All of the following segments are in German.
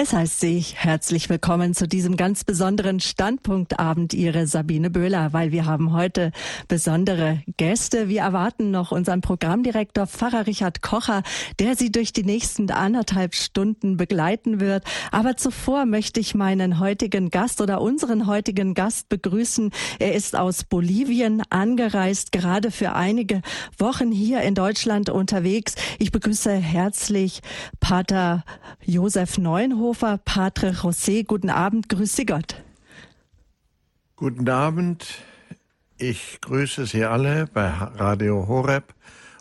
Es heißt Sie herzlich willkommen zu diesem ganz besonderen Standpunktabend, Ihre Sabine Böhler, weil wir haben heute besondere Gäste. Wir erwarten noch unseren Programmdirektor Pfarrer Richard Kocher, der Sie durch die nächsten anderthalb Stunden begleiten wird. Aber zuvor möchte ich meinen heutigen Gast oder unseren heutigen Gast begrüßen. Er ist aus Bolivien angereist, gerade für einige Wochen hier in Deutschland unterwegs. Ich begrüße herzlich Pater Josef Neuenhof Seehofer, Patre José. Guten Abend, grüß Sie Gott. Guten Abend. Ich grüße Sie alle bei Radio Horeb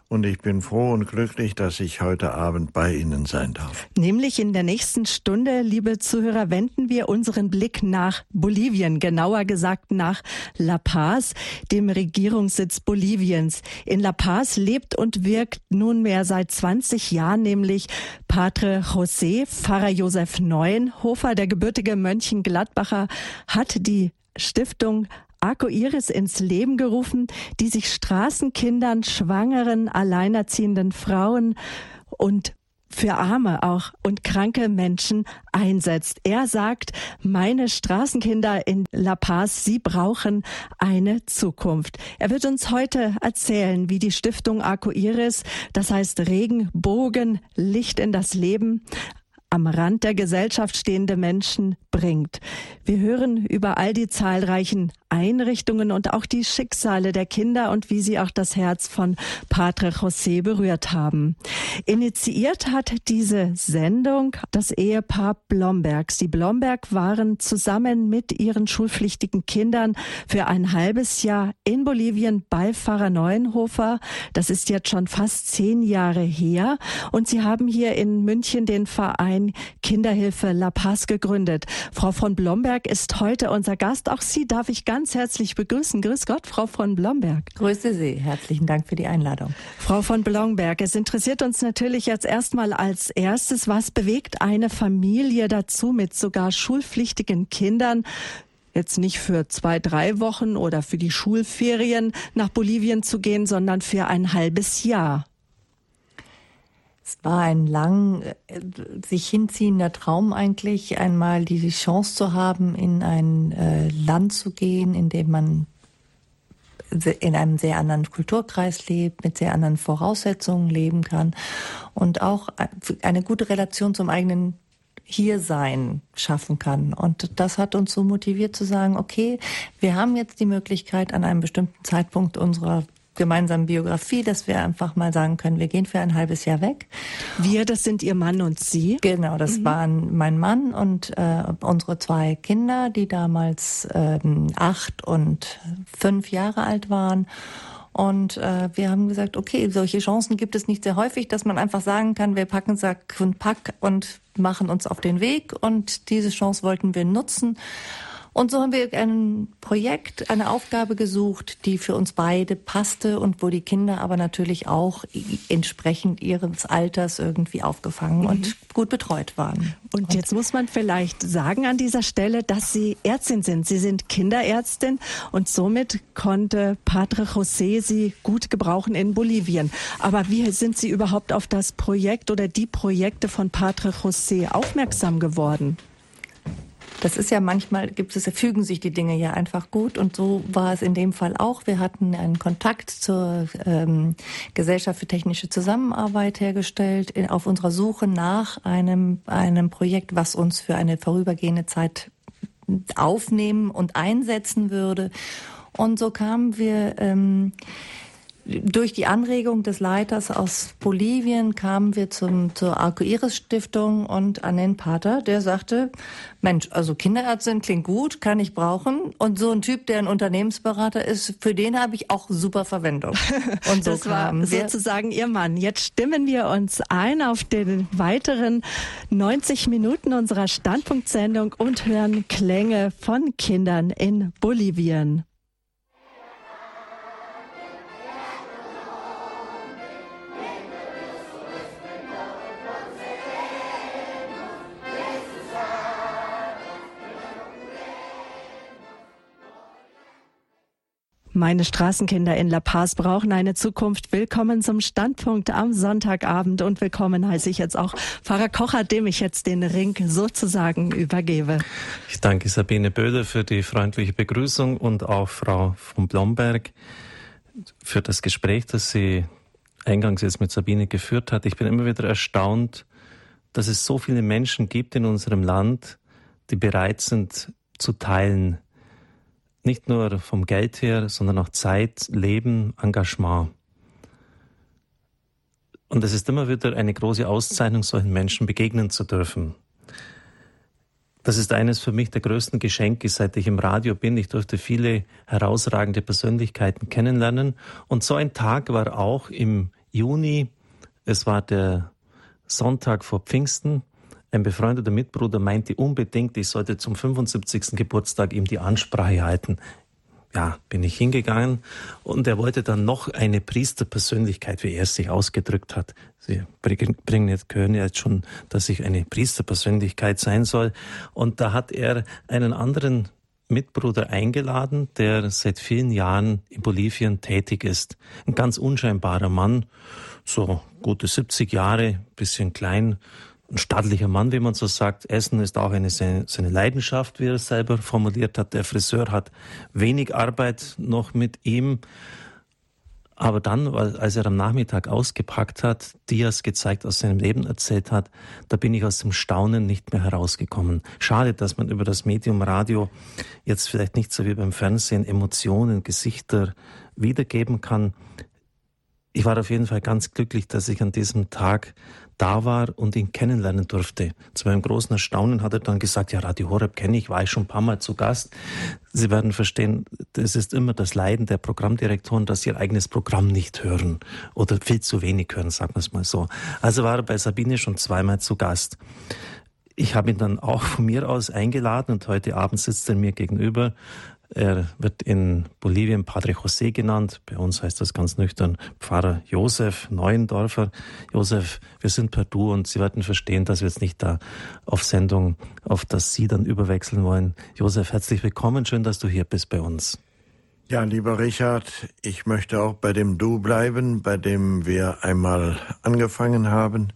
und ich bin froh und glücklich, dass ich heute Abend bei Ihnen sein darf. Nämlich in der nächsten Stunde, liebe Zuhörer, wenden wir unseren Blick nach Bolivien, genauer gesagt nach La Paz, dem Regierungssitz Boliviens. In La Paz lebt und wirkt nunmehr seit 20 Jahren nämlich Padre José, Pfarrer Josef Neuenhofer, der gebürtige Mönchengladbacher, hat die Stiftung Arco Iris ins Leben gerufen, die sich Straßenkindern, Schwangeren, alleinerziehenden Frauen und für arme auch und kranke Menschen einsetzt. Er sagt, meine Straßenkinder in La Paz, sie brauchen eine Zukunft. Er wird uns heute erzählen, wie die Stiftung Arco Iris, das heißt Regenbogen, Licht in das Leben, am Rand der Gesellschaft stehende Menschen bringt. Wir hören über all die zahlreichen Einrichtungen und auch die Schicksale der Kinder und wie sie auch das Herz von Padre José berührt haben. Initiiert hat diese Sendung das Ehepaar Blombergs. Die Blomberg waren zusammen mit ihren schulpflichtigen Kindern für ein halbes Jahr in Bolivien bei Pfarrer Neuenhofer. Das ist jetzt schon fast zehn Jahre her. Und sie haben hier in München den Verein Kinderhilfe La Paz gegründet. Frau von Blomberg ist heute unser Gast. Auch Sie darf ich ganz herzlich begrüßen. Grüß Gott, Frau von Blomberg. Grüße Sie. Herzlichen Dank für die Einladung. Frau von Blomberg, es interessiert uns natürlich jetzt erstmal als erstes, was bewegt eine Familie dazu mit sogar schulpflichtigen Kindern, jetzt nicht für zwei, drei Wochen oder für die Schulferien nach Bolivien zu gehen, sondern für ein halbes Jahr. Es war ein lang äh, sich hinziehender Traum eigentlich, einmal die Chance zu haben, in ein äh, Land zu gehen, in dem man in einem sehr anderen Kulturkreis lebt, mit sehr anderen Voraussetzungen leben kann und auch eine gute Relation zum eigenen Hiersein schaffen kann. Und das hat uns so motiviert zu sagen, okay, wir haben jetzt die Möglichkeit, an einem bestimmten Zeitpunkt unserer gemeinsamen Biografie, dass wir einfach mal sagen können, wir gehen für ein halbes Jahr weg. Wir, das sind Ihr Mann und Sie? Genau, das mhm. waren mein Mann und äh, unsere zwei Kinder, die damals ähm, acht und fünf Jahre alt waren. Und äh, wir haben gesagt, okay, solche Chancen gibt es nicht sehr häufig, dass man einfach sagen kann, wir packen Sack und Pack und machen uns auf den Weg. Und diese Chance wollten wir nutzen und so haben wir ein Projekt, eine Aufgabe gesucht, die für uns beide passte und wo die Kinder aber natürlich auch entsprechend ihres Alters irgendwie aufgefangen mhm. und gut betreut waren. Und, und jetzt muss man vielleicht sagen an dieser Stelle, dass Sie Ärztin sind. Sie sind Kinderärztin und somit konnte Padre José Sie gut gebrauchen in Bolivien. Aber wie sind Sie überhaupt auf das Projekt oder die Projekte von Padre José aufmerksam geworden? Das ist ja manchmal, gibt es, fügen sich die Dinge ja einfach gut und so war es in dem Fall auch. Wir hatten einen Kontakt zur ähm, Gesellschaft für technische Zusammenarbeit hergestellt in, auf unserer Suche nach einem, einem Projekt, was uns für eine vorübergehende Zeit aufnehmen und einsetzen würde. Und so kamen wir ähm, durch die Anregung des Leiters aus Bolivien kamen wir zum, zur Arcoiris Stiftung und an den Pater, der sagte, Mensch, also Kinderärztin klingt gut, kann ich brauchen. Und so ein Typ, der ein Unternehmensberater ist, für den habe ich auch super Verwendung. Und so das war sozusagen Ihr Mann. Jetzt stimmen wir uns ein auf den weiteren 90 Minuten unserer Standpunktsendung und hören Klänge von Kindern in Bolivien. Meine Straßenkinder in La Paz brauchen eine Zukunft. Willkommen zum Standpunkt am Sonntagabend und willkommen heiße ich jetzt auch Pfarrer Kocher, dem ich jetzt den Ring sozusagen übergebe. Ich danke Sabine Böder für die freundliche Begrüßung und auch Frau von Blomberg für das Gespräch, das sie eingangs jetzt mit Sabine geführt hat. Ich bin immer wieder erstaunt, dass es so viele Menschen gibt in unserem Land, die bereit sind zu teilen, nicht nur vom Geld her, sondern auch Zeit, Leben, Engagement. Und es ist immer wieder eine große Auszeichnung, solchen Menschen begegnen zu dürfen. Das ist eines für mich der größten Geschenke, seit ich im Radio bin. Ich durfte viele herausragende Persönlichkeiten kennenlernen. Und so ein Tag war auch im Juni. Es war der Sonntag vor Pfingsten. Ein befreundeter Mitbruder meinte unbedingt, ich sollte zum 75. Geburtstag ihm die Ansprache halten. Ja, bin ich hingegangen und er wollte dann noch eine Priesterpersönlichkeit, wie er es sich ausgedrückt hat. Sie bringen jetzt, hören jetzt schon, dass ich eine Priesterpersönlichkeit sein soll. Und da hat er einen anderen Mitbruder eingeladen, der seit vielen Jahren in Bolivien tätig ist. Ein ganz unscheinbarer Mann, so gute 70 Jahre, bisschen klein, ein stattlicher Mann, wie man so sagt. Essen ist auch eine, seine, Leidenschaft, wie er es selber formuliert hat. Der Friseur hat wenig Arbeit noch mit ihm. Aber dann, als er am Nachmittag ausgepackt hat, Dias gezeigt, aus seinem Leben erzählt hat, da bin ich aus dem Staunen nicht mehr herausgekommen. Schade, dass man über das Medium Radio jetzt vielleicht nicht so wie beim Fernsehen Emotionen, Gesichter wiedergeben kann. Ich war auf jeden Fall ganz glücklich, dass ich an diesem Tag da war und ihn kennenlernen durfte. Zu meinem großen Erstaunen hat er dann gesagt, ja, Radio Horeb kenne ich, war ich schon ein paar Mal zu Gast. Sie werden verstehen, es ist immer das Leiden der Programmdirektoren, dass sie ihr eigenes Programm nicht hören oder viel zu wenig hören, sagen wir es mal so. Also war er bei Sabine schon zweimal zu Gast. Ich habe ihn dann auch von mir aus eingeladen und heute Abend sitzt er mir gegenüber er wird in Bolivien Padre José genannt. Bei uns heißt das ganz nüchtern Pfarrer Josef Neuendorfer. Josef, wir sind per Du und Sie werden verstehen, dass wir jetzt nicht da auf Sendung, auf das Sie dann überwechseln wollen. Josef, herzlich willkommen. Schön, dass du hier bist bei uns. Ja, lieber Richard, ich möchte auch bei dem Du bleiben, bei dem wir einmal angefangen haben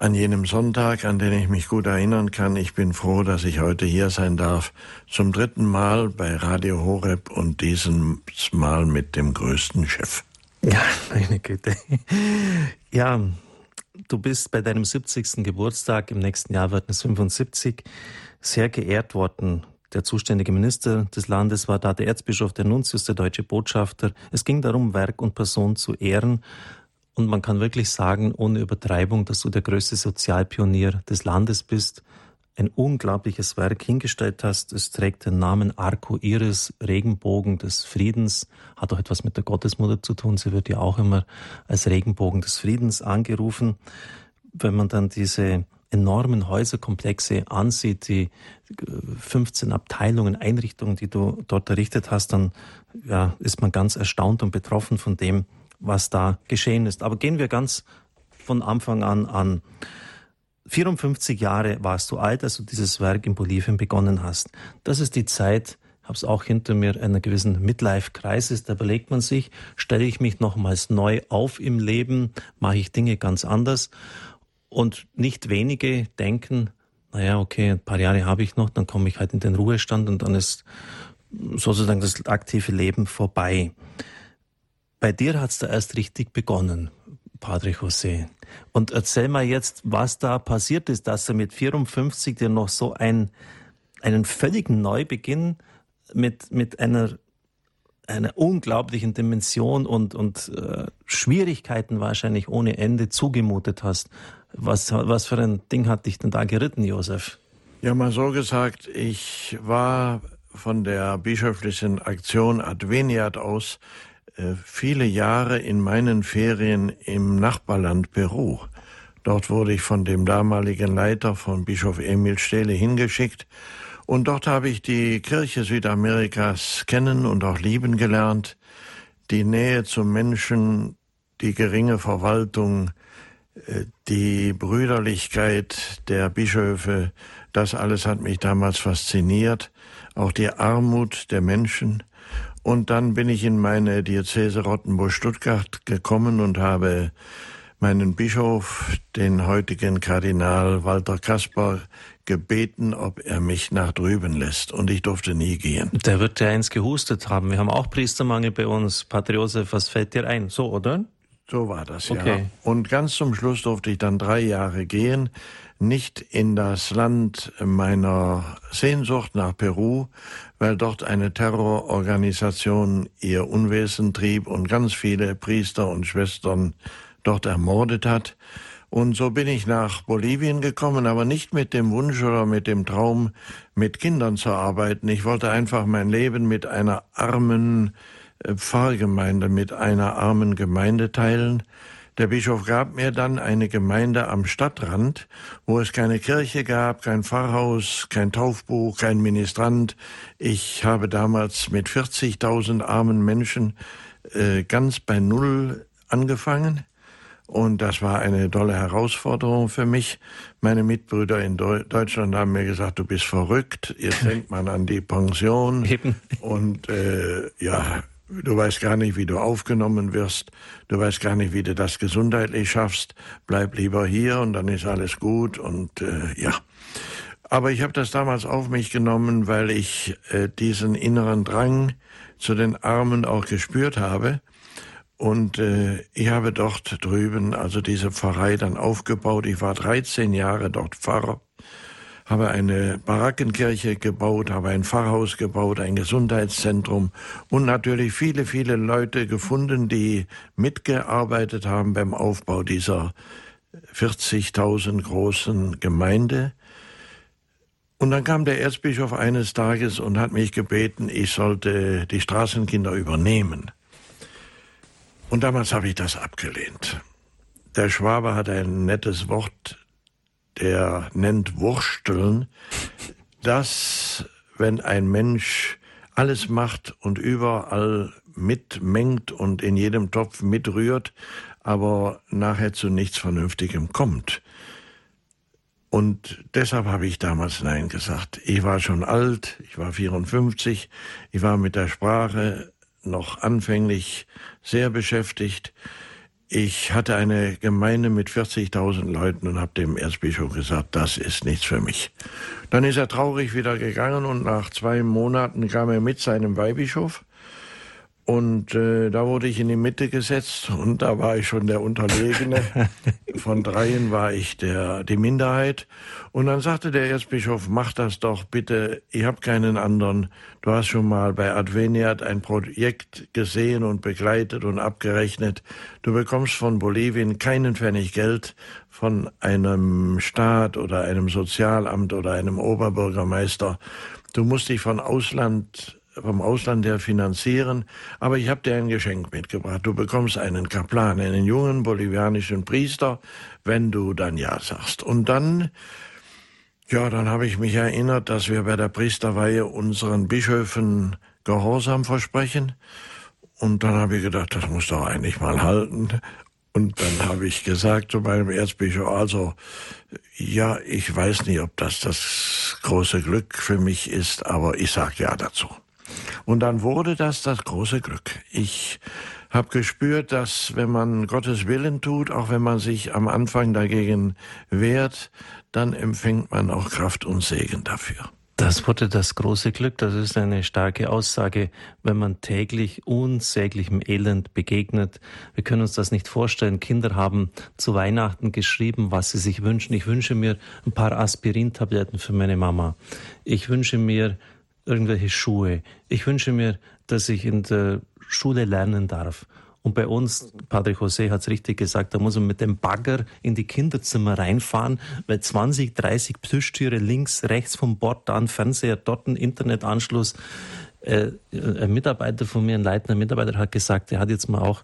an jenem Sonntag, an den ich mich gut erinnern kann. Ich bin froh, dass ich heute hier sein darf. Zum dritten Mal bei Radio Horeb und dieses Mal mit dem größten Chef. Ja, meine Güte. Ja, du bist bei deinem 70. Geburtstag, im nächsten Jahr wird es 75, sehr geehrt worden. Der zuständige Minister des Landes war da, der Erzbischof, der Nuntius, der deutsche Botschafter. Es ging darum, Werk und Person zu ehren und man kann wirklich sagen, ohne Übertreibung, dass du der größte Sozialpionier des Landes bist, ein unglaubliches Werk hingestellt hast. Es trägt den Namen Arco Iris, Regenbogen des Friedens, hat auch etwas mit der Gottesmutter zu tun. Sie wird ja auch immer als Regenbogen des Friedens angerufen. Wenn man dann diese enormen Häuserkomplexe ansieht, die 15 Abteilungen, Einrichtungen, die du dort errichtet hast, dann ja, ist man ganz erstaunt und betroffen von dem, was da geschehen ist. Aber gehen wir ganz von Anfang an an. 54 Jahre warst du alt, als du dieses Werk in Bolivien begonnen hast. Das ist die Zeit, habe es auch hinter mir, einer gewissen Midlife-Crisis. Da überlegt man sich, stelle ich mich nochmals neu auf im Leben, mache ich Dinge ganz anders. Und nicht wenige denken, naja, okay, ein paar Jahre habe ich noch, dann komme ich halt in den Ruhestand und dann ist sozusagen das aktive Leben vorbei. Bei dir hat's da erst richtig begonnen, Padre José. Und erzähl mal jetzt, was da passiert ist, dass er mit 54 dir noch so ein, einen völligen Neubeginn mit, mit einer, einer unglaublichen Dimension und, und äh, Schwierigkeiten wahrscheinlich ohne Ende zugemutet hast. Was, was für ein Ding hat dich denn da geritten, Josef? Ja, mal so gesagt, ich war von der bischöflichen Aktion Adveniat aus viele Jahre in meinen Ferien im Nachbarland Peru. Dort wurde ich von dem damaligen Leiter von Bischof Emil Stehle hingeschickt. Und dort habe ich die Kirche Südamerikas kennen und auch lieben gelernt, die Nähe zum Menschen, die geringe Verwaltung, äh, die Brüderlichkeit der Bischöfe, das alles hat mich damals fasziniert, auch die Armut der Menschen Und dann bin ich in meine Diözese Rottenburg-Stuttgart gekommen und habe meinen Bischof, den heutigen Kardinal Walter Kasper, gebeten, ob er mich nach drüben lässt. Und ich durfte nie gehen. Der wird ja eins gehustet haben. Wir haben auch Priestermangel bei uns. Pater Josef, was fällt dir ein? So, oder? So war das, okay. ja. Und ganz zum Schluss durfte ich dann drei Jahre gehen nicht in das Land meiner Sehnsucht nach Peru, weil dort eine Terrororganisation ihr Unwesen trieb und ganz viele Priester und Schwestern dort ermordet hat. Und so bin ich nach Bolivien gekommen, aber nicht mit dem Wunsch oder mit dem Traum, mit Kindern zu arbeiten. Ich wollte einfach mein Leben mit einer armen äh, Pfarrgemeinde, mit einer armen Gemeinde teilen. Der Bischof gab mir dann eine Gemeinde am Stadtrand, wo es keine Kirche gab, kein Pfarrhaus, kein Taufbuch, kein Ministrant. Ich habe damals mit 40.000 armen Menschen äh, ganz bei Null angefangen. Und das war eine tolle Herausforderung für mich. Meine Mitbrüder in Deutschland haben mir gesagt, du bist verrückt, jetzt denkt man an die Pension. Eben. Und äh, ja, Du weißt gar nicht, wie du aufgenommen wirst. Du weißt gar nicht, wie du das gesundheitlich schaffst. Bleib lieber hier und dann ist alles gut und äh, ja. Aber ich habe das damals auf mich genommen, weil ich äh, diesen inneren Drang zu den Armen auch gespürt habe. Und äh, ich habe dort drüben also diese Pfarrei dann aufgebaut. Ich war 13 Jahre dort Pfarrer habe eine Barackenkirche gebaut, habe ein Pfarrhaus gebaut, ein Gesundheitszentrum und natürlich viele, viele Leute gefunden, die mitgearbeitet haben beim Aufbau dieser 40.000 großen Gemeinde. Und dann kam der Erzbischof eines Tages und hat mich gebeten, ich sollte die Straßenkinder übernehmen. Und damals habe ich das abgelehnt. Der Schwabe hat ein nettes Wort der nennt Wursteln, dass wenn ein Mensch alles macht und überall mitmengt und in jedem Topf mitrührt, aber nachher zu nichts Vernünftigem kommt. Und deshalb habe ich damals Nein gesagt. Ich war schon alt, ich war 54, ich war mit der Sprache noch anfänglich sehr beschäftigt. Ich hatte eine Gemeinde mit 40.000 Leuten und habe dem Erzbischof gesagt, das ist nichts für mich. Dann ist er traurig wieder gegangen und nach zwei Monaten kam er mit seinem Weihbischof und äh, da wurde ich in die Mitte gesetzt und da war ich schon der Unterlegene. Von dreien war ich der, die Minderheit. Und dann sagte der Erzbischof, mach das doch bitte, ich habe keinen anderen. Du hast schon mal bei Adveniat ein Projekt gesehen und begleitet und abgerechnet. Du bekommst von Bolivien keinen Pfennig Geld von einem Staat oder einem Sozialamt oder einem Oberbürgermeister. Du musst dich von Ausland vom Ausland her finanzieren, aber ich habe dir ein Geschenk mitgebracht. Du bekommst einen Kaplan, einen jungen bolivianischen Priester, wenn du dann ja sagst. Und dann, ja, dann habe ich mich erinnert, dass wir bei der Priesterweihe unseren Bischöfen Gehorsam versprechen. Und dann habe ich gedacht, das muss doch eigentlich mal halten. Und dann habe ich gesagt zu meinem Erzbischof, also ja, ich weiß nicht, ob das das große Glück für mich ist, aber ich sage ja dazu. Und dann wurde das das große Glück. Ich habe gespürt, dass wenn man Gottes Willen tut, auch wenn man sich am Anfang dagegen wehrt, dann empfängt man auch Kraft und Segen dafür. Das wurde das große Glück. Das ist eine starke Aussage, wenn man täglich unsäglichem Elend begegnet. Wir können uns das nicht vorstellen. Kinder haben zu Weihnachten geschrieben, was sie sich wünschen. Ich wünsche mir ein paar Aspirintabletten für meine Mama. Ich wünsche mir irgendwelche Schuhe. Ich wünsche mir, dass ich in der Schule lernen darf. Und bei uns, Padre José hat es richtig gesagt, da muss man mit dem Bagger in die Kinderzimmer reinfahren, weil 20, 30 Plüschtüre links, rechts vom Bord, da ein Fernseher, dort ein Internetanschluss. Äh, ein Mitarbeiter von mir, ein leitender Mitarbeiter, hat gesagt, er hat jetzt mal auch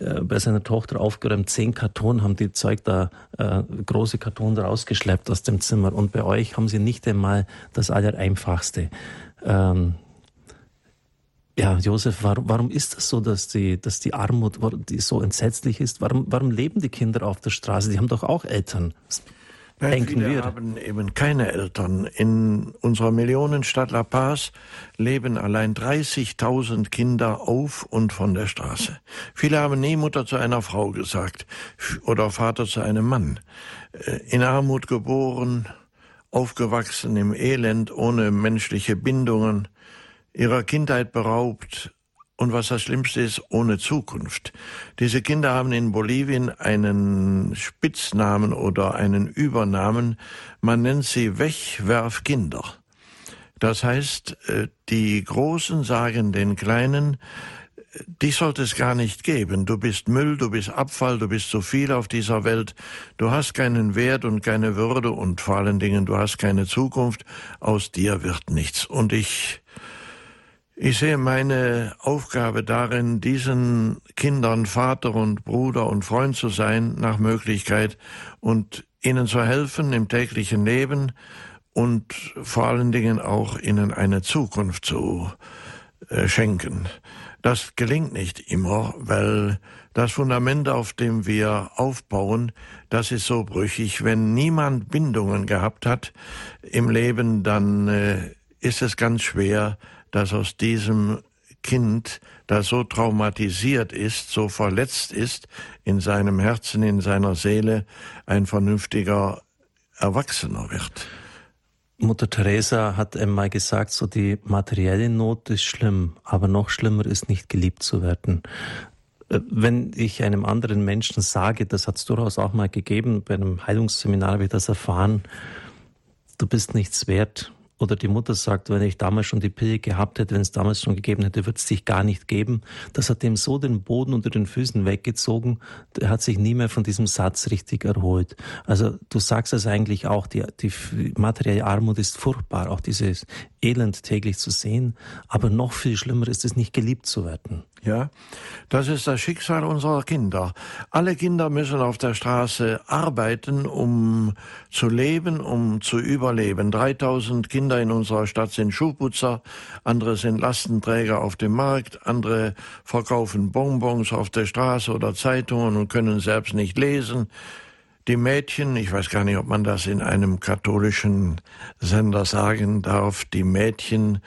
äh, bei seiner Tochter aufgeräumt, zehn Karton haben die Zeug da, äh, große Karton rausgeschleppt aus dem Zimmer. Und bei euch haben sie nicht einmal das Allereinfachste. Ähm, ja, Josef, warum, warum ist das so, dass die, dass die Armut die so entsetzlich ist? Warum, warum leben die Kinder auf der Straße? Die haben doch auch Eltern. Nein, denken viele wir. haben eben keine Eltern. In unserer Millionenstadt La Paz leben allein 30.000 Kinder auf und von der Straße. Viele haben nie Mutter zu einer Frau gesagt oder Vater zu einem Mann. Äh, in Armut geboren, aufgewachsen im Elend, ohne menschliche Bindungen, ihrer Kindheit beraubt, und was das Schlimmste ist, ohne Zukunft. Diese Kinder haben in Bolivien einen Spitznamen oder einen Übernamen. Man nennt sie Wegwerfkinder. Das heißt, äh, die Großen sagen den Kleinen, dich sollte es gar nicht geben. Du bist Müll, du bist Abfall, du bist zu viel auf dieser Welt. Du hast keinen Wert und keine Würde und vor allen Dingen du hast keine Zukunft. Aus dir wird nichts. Und ich ich sehe meine Aufgabe darin, diesen Kindern Vater und Bruder und Freund zu sein, nach Möglichkeit, und ihnen zu helfen im täglichen Leben und vor allen Dingen auch ihnen eine Zukunft zu äh, schenken. Das gelingt nicht immer, weil das Fundament, auf dem wir aufbauen, das ist so brüchig. Wenn niemand Bindungen gehabt hat im Leben, dann äh, ist es ganz schwer, dass aus diesem Kind, das so traumatisiert ist, so verletzt ist in seinem Herzen, in seiner Seele, ein vernünftiger Erwachsener wird. Mutter Teresa hat einmal gesagt, so die materielle Not ist schlimm, aber noch schlimmer ist nicht geliebt zu werden. Äh, wenn ich einem anderen Menschen sage, das hat es durchaus auch mal gegeben, bei einem Heilungsseminar habe ich das erfahren, du bist nichts wert, oder die Mutter sagt, wenn ich damals schon die Pille gehabt hätte, wenn es damals schon gegeben hätte, würde es dich gar nicht geben. Das hat dem so den Boden unter den Füßen weggezogen. Er hat sich nie mehr von diesem Satz richtig erholt. Also du sagst es eigentlich auch, die, die materielle Armut ist furchtbar, auch dieses Elend täglich zu sehen. Aber noch viel schlimmer ist es, nicht geliebt zu werden. Ja, das ist das Schicksal unserer Kinder. Alle Kinder müssen auf der Straße arbeiten, um zu leben, um zu überleben. 3000 Kinder in unserer Stadt sind Schuhputzer, andere sind Lastenträger auf dem Markt, andere verkaufen Bonbons auf der Straße oder Zeitungen und können selbst nicht lesen. Die Mädchen, ich weiß gar nicht, ob man das in einem katholischen Sender sagen darf, die Mädchen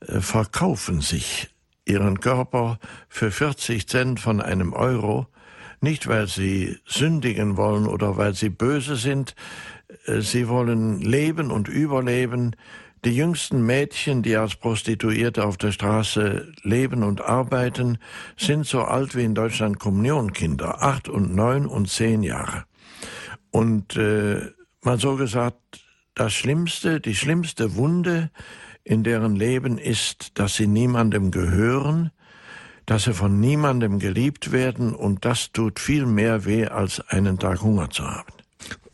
äh, verkaufen sich ihren Körper für 40 Cent von einem Euro, nicht weil sie sündigen wollen oder weil sie böse sind, äh, sie wollen leben und überleben. Die jüngsten Mädchen, die als Prostituierte auf der Straße leben und arbeiten, sind so alt wie in Deutschland Kommunionkinder, acht und neun und zehn Jahre. Und äh, man so gesagt, das Schlimmste, die schlimmste Wunde, in deren Leben ist, dass sie niemandem gehören, dass sie von niemandem geliebt werden und das tut viel mehr weh, als einen Tag Hunger zu haben.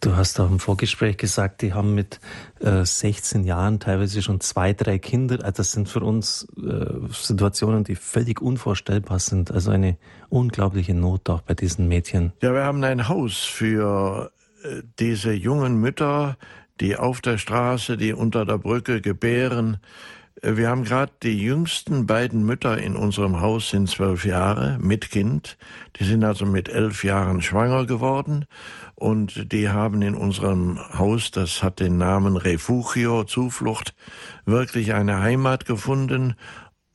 Du hast auch im Vorgespräch gesagt, die haben mit äh, 16 Jahren teilweise schon zwei, drei Kinder. Also das sind für uns äh, Situationen, die völlig unvorstellbar sind. Also eine unglaubliche Not auch bei diesen Mädchen. Ja, wir haben ein Haus für äh, diese jungen Mütter, die auf der Straße, die unter der Brücke gebären. Äh, wir haben gerade die jüngsten beiden Mütter in unserem Haus sind zwölf Jahre mit Kind. Die sind also mit elf Jahren schwanger geworden und die haben in unserem Haus, das hat den Namen Refugio, Zuflucht, wirklich eine Heimat gefunden.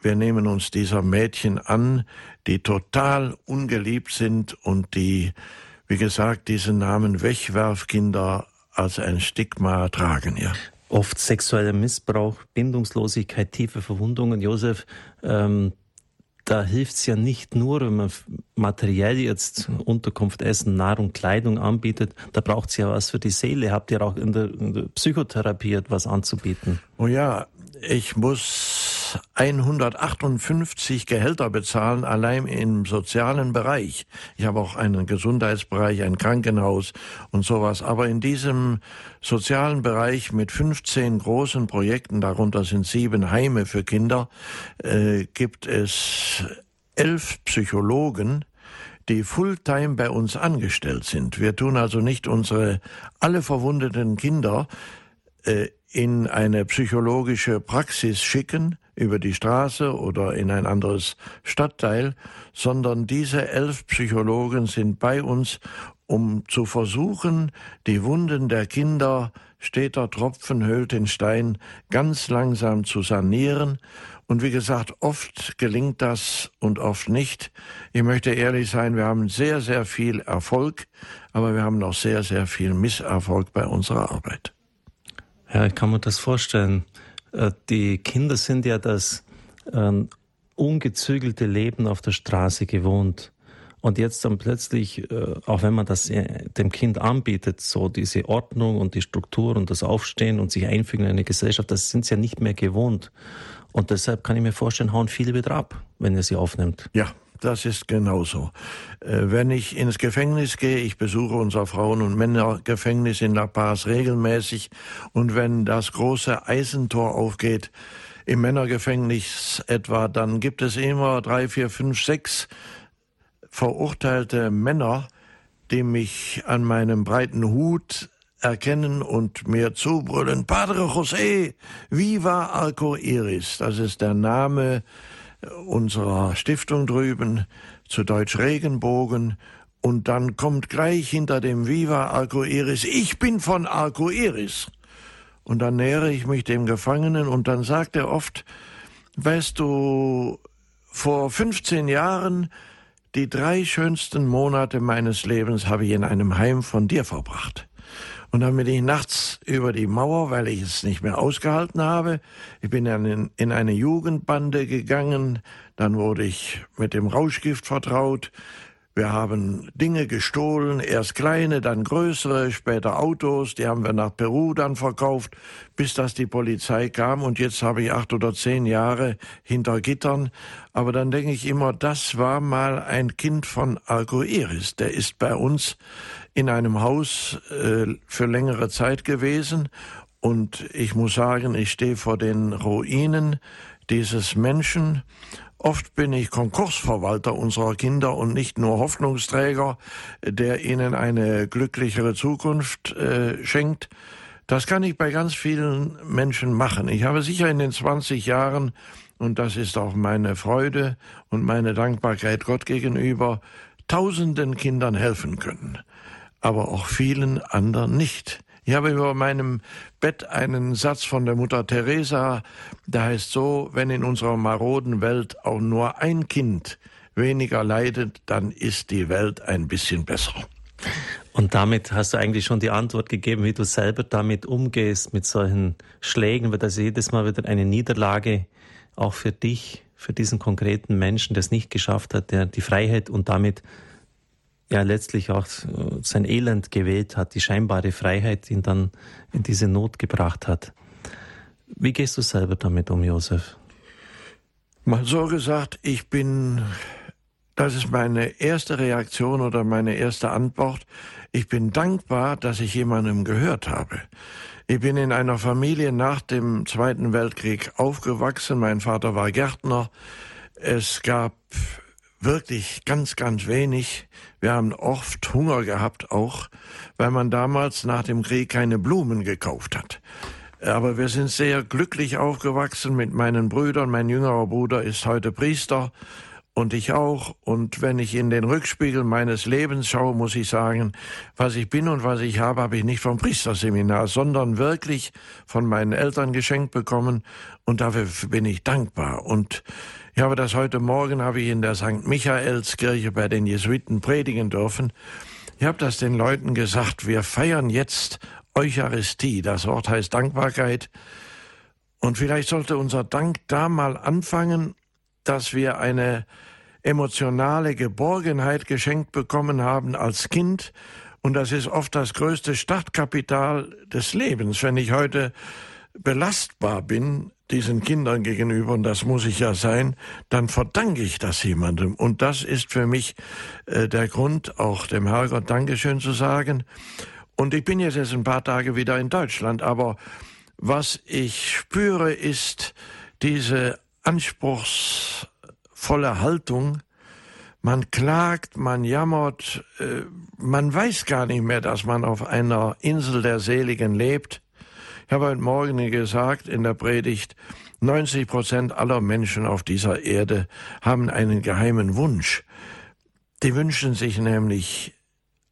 Wir nehmen uns dieser Mädchen an, die total ungeliebt sind und die, wie gesagt, diesen Namen Wegwerfkinder als ein Stigma tragen, ja. Oft sexueller Missbrauch, Bindungslosigkeit, tiefe Verwundungen. Josef, ähm, da hilft's ja nicht nur, wenn man materiell jetzt Unterkunft, Essen, Nahrung, Kleidung anbietet. Da braucht's ja was für die Seele. Habt ihr auch in der, in der Psychotherapie etwas anzubieten? Oh ja, ich muss 158 Gehälter bezahlen, allein im sozialen Bereich. Ich habe auch einen Gesundheitsbereich, ein Krankenhaus und sowas. Aber in diesem sozialen Bereich mit 15 großen Projekten, darunter sind sieben Heime für Kinder, äh, gibt es elf Psychologen, die Fulltime bei uns angestellt sind. Wir tun also nicht unsere alle verwundeten Kinder äh, in eine psychologische Praxis schicken, über die Straße oder in ein anderes Stadtteil, sondern diese elf Psychologen sind bei uns, um zu versuchen, die Wunden der Kinder steter Tropfen höhlt den Stein ganz langsam zu sanieren. Und wie gesagt, oft gelingt das und oft nicht. Ich möchte ehrlich sein, wir haben sehr, sehr viel Erfolg, aber wir haben noch sehr, sehr viel Misserfolg bei unserer Arbeit. Ja, ich kann mir das vorstellen. Äh, die Kinder sind ja das ähm, ungezügelte Leben auf der Straße gewohnt. Und jetzt dann plötzlich, äh, auch wenn man das äh, dem Kind anbietet, so diese Ordnung und die Struktur und das Aufstehen und sich einfügen in eine Gesellschaft, das sind sie ja nicht mehr gewohnt. Und deshalb kann ich mir vorstellen, hauen viele wieder ab, wenn er sie aufnimmt. Ja, das ist genauso. Äh, wenn ich ins Gefängnis gehe, ich besuche unser Frauen- und Männergefängnis in La Paz regelmäßig, und wenn das große Eisentor aufgeht, im Männergefängnis etwa, dann gibt es immer drei, vier, fünf, sechs verurteilte Männer, die mich an meinem breiten Hut erkennen und mir zubrüllen, Padre José, viva Arco Iris. Das ist der Name unserer Stiftung drüben, zu Deutsch Regenbogen. Und dann kommt gleich hinter dem Viva Arco Iris, ich bin von Arco Iris. Und dann nähere ich mich dem Gefangenen und dann sagt er oft, weißt du, vor 15 Jahren die drei schönsten Monate meines Lebens habe ich in einem Heim von dir verbracht. Und dann bin ich nachts über die Mauer, weil ich es nicht mehr ausgehalten habe. Ich bin dann in, eine Jugendbande gegangen. Dann wurde ich mit dem Rauschgift vertraut. Wir haben Dinge gestohlen, erst kleine, dann größere, später Autos, die haben wir nach Peru dann verkauft, bis das die Polizei kam und jetzt habe ich acht oder zehn Jahre hinter Gittern. Aber dann denke ich immer, das war mal ein Kind von Iris. der ist bei uns in einem Haus äh, für längere Zeit gewesen und ich muss sagen, ich stehe vor den Ruinen dieses Menschen Oft bin ich Konkursverwalter unserer Kinder und nicht nur Hoffnungsträger, der ihnen eine glücklichere Zukunft äh, schenkt. Das kann ich bei ganz vielen Menschen machen. Ich habe sicher in den 20 Jahren, und das ist auch meine Freude und meine Dankbarkeit Gott gegenüber, tausenden Kindern helfen können, aber auch vielen anderen nicht. Ich habe über meinem Bett einen Satz von der Mutter Teresa, der heißt so, wenn in unserer maroden Welt auch nur ein Kind weniger leidet, dann ist die Welt ein bisschen besser. Und damit hast du eigentlich schon die Antwort gegeben, wie du selber damit umgehst, mit solchen Schlägen, weil das jedes Mal wieder eine Niederlage auch für dich, für diesen konkreten Menschen, der es nicht geschafft hat, der die Freiheit und damit ja letztlich auch sein Elend gewählt hat, die scheinbare Freiheit ihn dann in diese Not gebracht hat. Wie gehst du selber damit um, Josef? Mal so gesagt, ich bin, das ist meine erste Reaktion oder meine erste Antwort. Ich bin dankbar, dass ich jemandem gehört habe. Ich bin in einer Familie nach dem Zweiten Weltkrieg aufgewachsen. Mein Vater war Gärtner. Es gab wirklich ganz, ganz wenig. Wir haben oft Hunger gehabt, auch weil man damals nach dem Krieg keine Blumen gekauft hat. Aber wir sind sehr glücklich aufgewachsen mit meinen Brüdern. Mein jüngerer Bruder ist heute Priester und ich auch. Und wenn ich in den Rückspiegel meines Lebens schaue, muss ich sagen, was ich bin und was ich habe, habe ich nicht vom Priesterseminar, sondern wirklich von meinen Eltern geschenkt bekommen. Und dafür bin ich dankbar. Und ich habe das heute Morgen, habe ich in der St. Michaelskirche bei den Jesuiten predigen dürfen. Ich habe das den Leuten gesagt, wir feiern jetzt Eucharistie. Das Wort heißt Dankbarkeit. Und vielleicht sollte unser Dank da mal anfangen, dass wir eine emotionale Geborgenheit geschenkt bekommen haben als Kind. Und das ist oft das größte Startkapital des Lebens. Wenn ich heute belastbar bin, diesen Kindern gegenüber, und das muss ich ja sein, dann verdanke ich das jemandem. Und das ist für mich äh, der Grund, auch dem Herrgott Dankeschön zu sagen. Und ich bin jetzt erst ein paar Tage wieder in Deutschland, aber was ich spüre, ist diese anspruchsvolle Haltung. Man klagt, man jammert, äh, man weiß gar nicht mehr, dass man auf einer Insel der Seligen lebt. Ich habe heute Morgen gesagt in der Predigt, 90 Prozent aller Menschen auf dieser Erde haben einen geheimen Wunsch. Die wünschen sich nämlich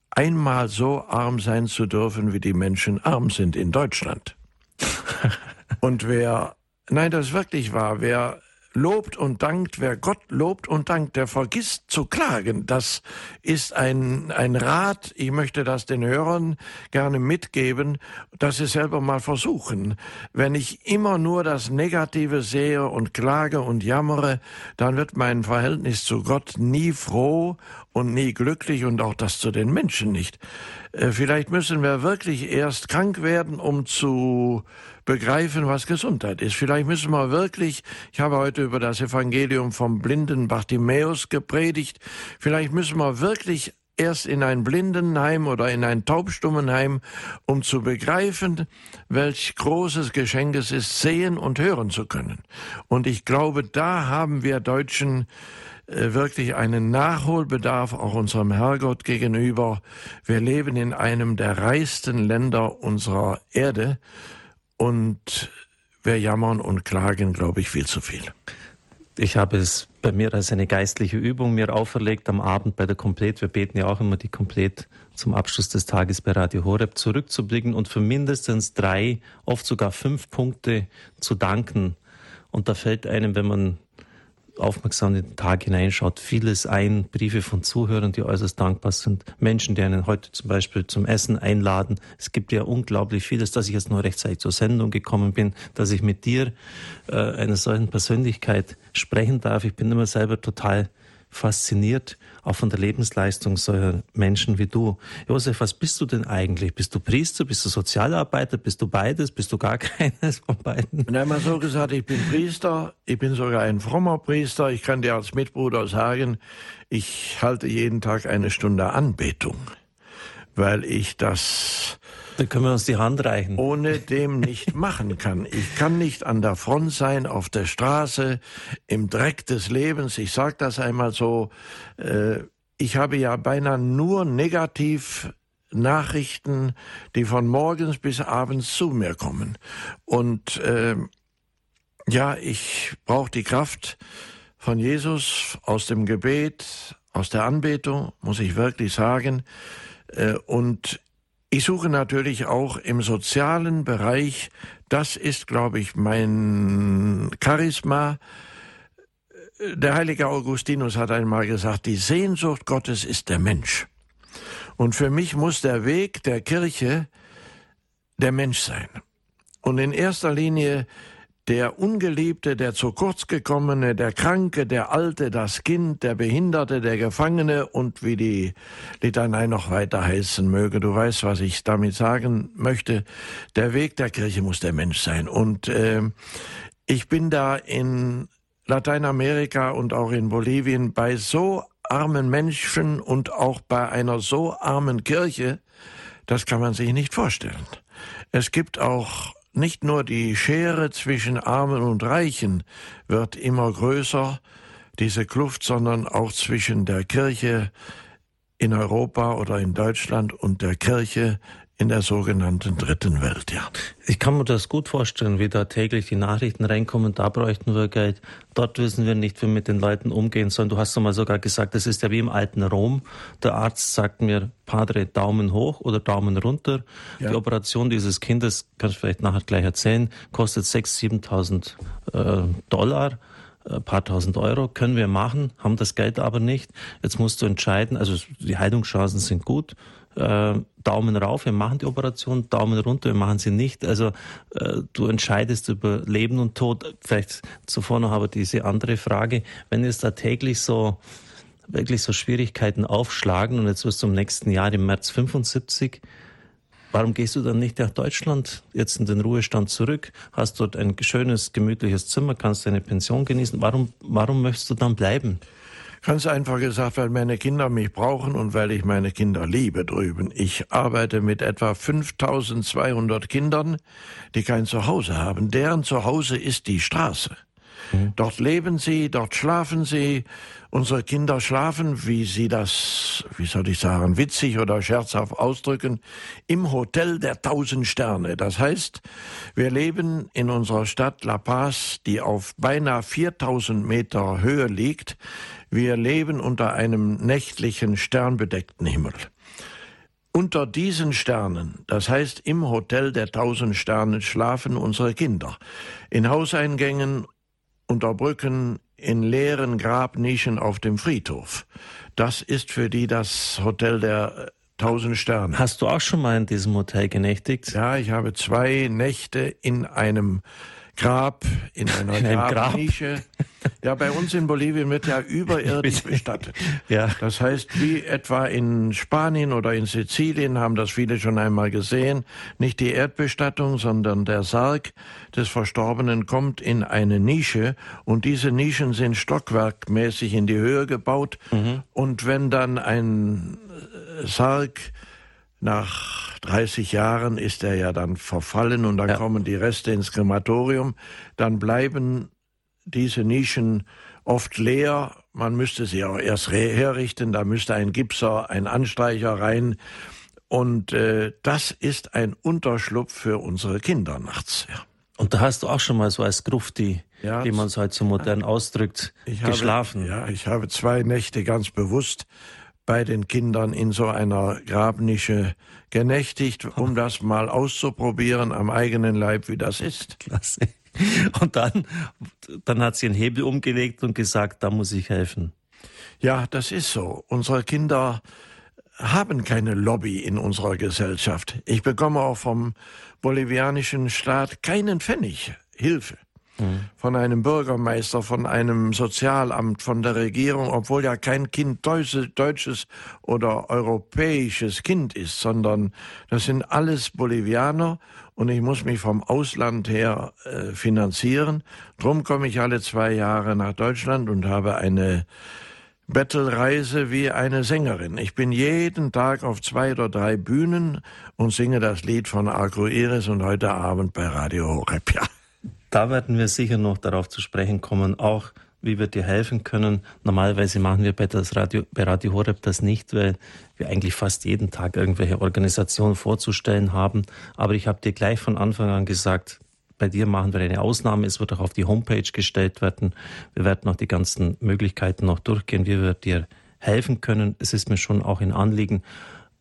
einmal so arm sein zu dürfen, wie die Menschen arm sind in Deutschland. und wer, nein, das ist wirklich wahr, wer lobt und dankt, wer Gott lobt und dankt, der vergisst zu klagen. Das ist ein, ein Rat, ich möchte das den Hörern gerne mitgeben, dass sie selber mal versuchen. Wenn ich immer nur das Negative sehe und klage und jammere, dann wird mein Verhältnis zu Gott nie froh und nie glücklich und auch das zu den Menschen nicht. Äh, vielleicht müssen wir wirklich erst krank werden, um zu begreifen, was Gesundheit ist. Vielleicht müssen wir wirklich, ich habe heute über das Evangelium vom blinden Bartimäus gepredigt, vielleicht müssen wir wirklich erst in ein Blindenheim oder in ein Taubstummenheim, um zu begreifen, welch großes Geschenk es ist, sehen und hören zu können. Und ich glaube, da haben wir Deutschen wirklich einen Nachholbedarf auch unserem Herrgott gegenüber. Wir leben in einem der reichsten Länder unserer Erde und wir jammern und klagen, glaube ich, viel zu viel. Ich habe es bei mir als eine geistliche Übung mir auferlegt am Abend bei der Komplett. Wir beten ja auch immer die Komplett zum Abschluss des Tages bei Radio Horeb zurückzublicken und für mindestens drei, oft sogar fünf Punkte zu danken. Und da fällt einem, wenn man aufmerksam in den Tag hineinschaut, vieles ein, Briefe von Zuhörern, die äußerst dankbar sind, Menschen, die einen heute zum Beispiel zum Essen einladen. Es gibt ja unglaublich vieles, dass ich jetzt nur rechtzeitig zur Sendung gekommen bin, dass ich mit dir, äh, einer solchen Persönlichkeit, sprechen darf. Ich bin immer selber total fasziniert, auch von der Lebensleistung solcher Menschen wie du. Josef, was bist du denn eigentlich? Bist du Priester? Bist du Sozialarbeiter? Bist du beides? Bist du gar keines von beiden? Und einmal so gesagt, ich bin Priester. Ich bin sogar ein frommer Priester. Ich kann dir als Mitbruder sagen, ich halte jeden Tag eine Stunde Anbetung, weil ich das dann können wir uns die Hand reichen. Ohne dem nicht machen kann. Ich kann nicht an der Front sein, auf der Straße, im Dreck des Lebens. Ich sage das einmal so. Äh, ich habe ja beinahe nur negativ Nachrichten, die von morgens bis abends zu mir kommen. Und äh, ja, ich brauche die Kraft von Jesus aus dem Gebet, aus der Anbetung, muss ich wirklich sagen. Äh, und ich suche natürlich auch im sozialen Bereich, das ist, glaube ich, mein Charisma. Der heilige Augustinus hat einmal gesagt, die Sehnsucht Gottes ist der Mensch. Und für mich muss der Weg der Kirche der Mensch sein. Und in erster Linie der Ungeliebte, der zu kurz gekommene, der Kranke, der Alte, das Kind, der Behinderte, der Gefangene und wie die Litanei noch weiter heißen möge. Du weißt, was ich damit sagen möchte. Der Weg der Kirche muss der Mensch sein. Und äh, ich bin da in Lateinamerika und auch in Bolivien bei so armen Menschen und auch bei einer so armen Kirche, das kann man sich nicht vorstellen. Es gibt auch nicht nur die Schere zwischen Armen und Reichen wird immer größer, diese Kluft, sondern auch zwischen der Kirche in Europa oder in Deutschland und der Kirche in der sogenannten dritten Welt, ja. Ich kann mir das gut vorstellen, wie da täglich die Nachrichten reinkommen, da bräuchten wir Geld, dort wissen wir nicht, wie wir mit den Leuten umgehen sollen. Du hast mal sogar gesagt, das ist ja wie im alten Rom. Der Arzt sagt mir, Padre, Daumen hoch oder Daumen runter. Ja. Die Operation dieses Kindes, kannst du vielleicht nachher gleich erzählen, kostet 6.000, 7.000 äh, Dollar ein äh, paar tausend Euro können wir machen, haben das Geld aber nicht. Jetzt musst du entscheiden, also die Heilungschancen sind gut, äh, Daumen rauf, wir machen die Operation, Daumen runter, wir machen sie nicht. Also äh, du entscheidest über Leben und Tod. Vielleicht zuvor noch aber diese andere Frage, wenn es da täglich so wirklich so Schwierigkeiten aufschlagen und jetzt wirst du im nächsten Jahr im März 75, Warum gehst du dann nicht nach Deutschland, jetzt in den Ruhestand zurück, hast dort ein schönes, gemütliches Zimmer, kannst deine Pension genießen? Warum, warum möchtest du dann bleiben? Ganz einfach gesagt, weil meine Kinder mich brauchen und weil ich meine Kinder liebe drüben. Ich arbeite mit etwa 5200 Kindern, die kein Zuhause haben. Deren Zuhause ist die Straße. Mhm. Dort leben sie, dort schlafen sie. Unsere Kinder schlafen, wie sie das, wie soll ich sagen, witzig oder scherzhaft ausdrücken, im Hotel der tausend Sterne. Das heißt, wir leben in unserer Stadt La Paz, die auf beinahe 4000 Meter Höhe liegt. Wir leben unter einem nächtlichen, sternbedeckten Himmel. Unter diesen Sternen, das heißt im Hotel der tausend Sterne, schlafen unsere Kinder. In Hauseingängen, unter Brücken, in leeren Grabnischen auf dem Friedhof. Das ist für die das Hotel der tausend Sterne. Hast du auch schon mal in diesem Hotel genächtigt? Ja, ich habe zwei Nächte in einem Grab, in einer in Grabnische. Ja, bei uns in Bolivien wird ja überirdisch bestattet. ja. Das heißt, wie etwa in Spanien oder in Sizilien haben das viele schon einmal gesehen, nicht die Erdbestattung, sondern der Sarg des Verstorbenen kommt in eine Nische und diese Nischen sind stockwerkmäßig in die Höhe gebaut mhm. und wenn dann ein Sarg nach 30 Jahren ist er ja dann verfallen und dann ja. kommen die Reste ins Krematorium. Dann bleiben diese Nischen oft leer. Man müsste sie auch erst herrichten. Da müsste ein Gipser, ein Anstreicher rein. Und äh, das ist ein Unterschlupf für unsere Kinder nachts. Ja. Und da hast du auch schon mal so als Grufti, ja, wie man es halt so modern ausdrückt, geschlafen. Habe, ja, ich habe zwei Nächte ganz bewusst bei den Kindern in so einer Grabnische genächtigt, um das mal auszuprobieren am eigenen Leib, wie das ist. Klasse. Und dann, dann hat sie einen Hebel umgelegt und gesagt, da muss ich helfen. Ja, das ist so. Unsere Kinder haben keine Lobby in unserer Gesellschaft. Ich bekomme auch vom bolivianischen Staat keinen Pfennig Hilfe von einem Bürgermeister, von einem Sozialamt, von der Regierung, obwohl ja kein Kind deutsches oder europäisches Kind ist, sondern das sind alles Bolivianer und ich muss mich vom Ausland her äh, finanzieren. Drum komme ich alle zwei Jahre nach Deutschland und habe eine Bettelreise wie eine Sängerin. Ich bin jeden Tag auf zwei oder drei Bühnen und singe das Lied von Arco Iris und heute Abend bei Radio Horeb. Ja. Da werden wir sicher noch darauf zu sprechen kommen, auch wie wir dir helfen können. Normalerweise machen wir bei, das Radio, bei Radio Horeb das nicht, weil wir eigentlich fast jeden Tag irgendwelche Organisationen vorzustellen haben. Aber ich habe dir gleich von Anfang an gesagt, bei dir machen wir eine Ausnahme. Es wird auch auf die Homepage gestellt werden. Wir werden auch die ganzen Möglichkeiten noch durchgehen, wie wir dir helfen können. Es ist mir schon auch ein Anliegen.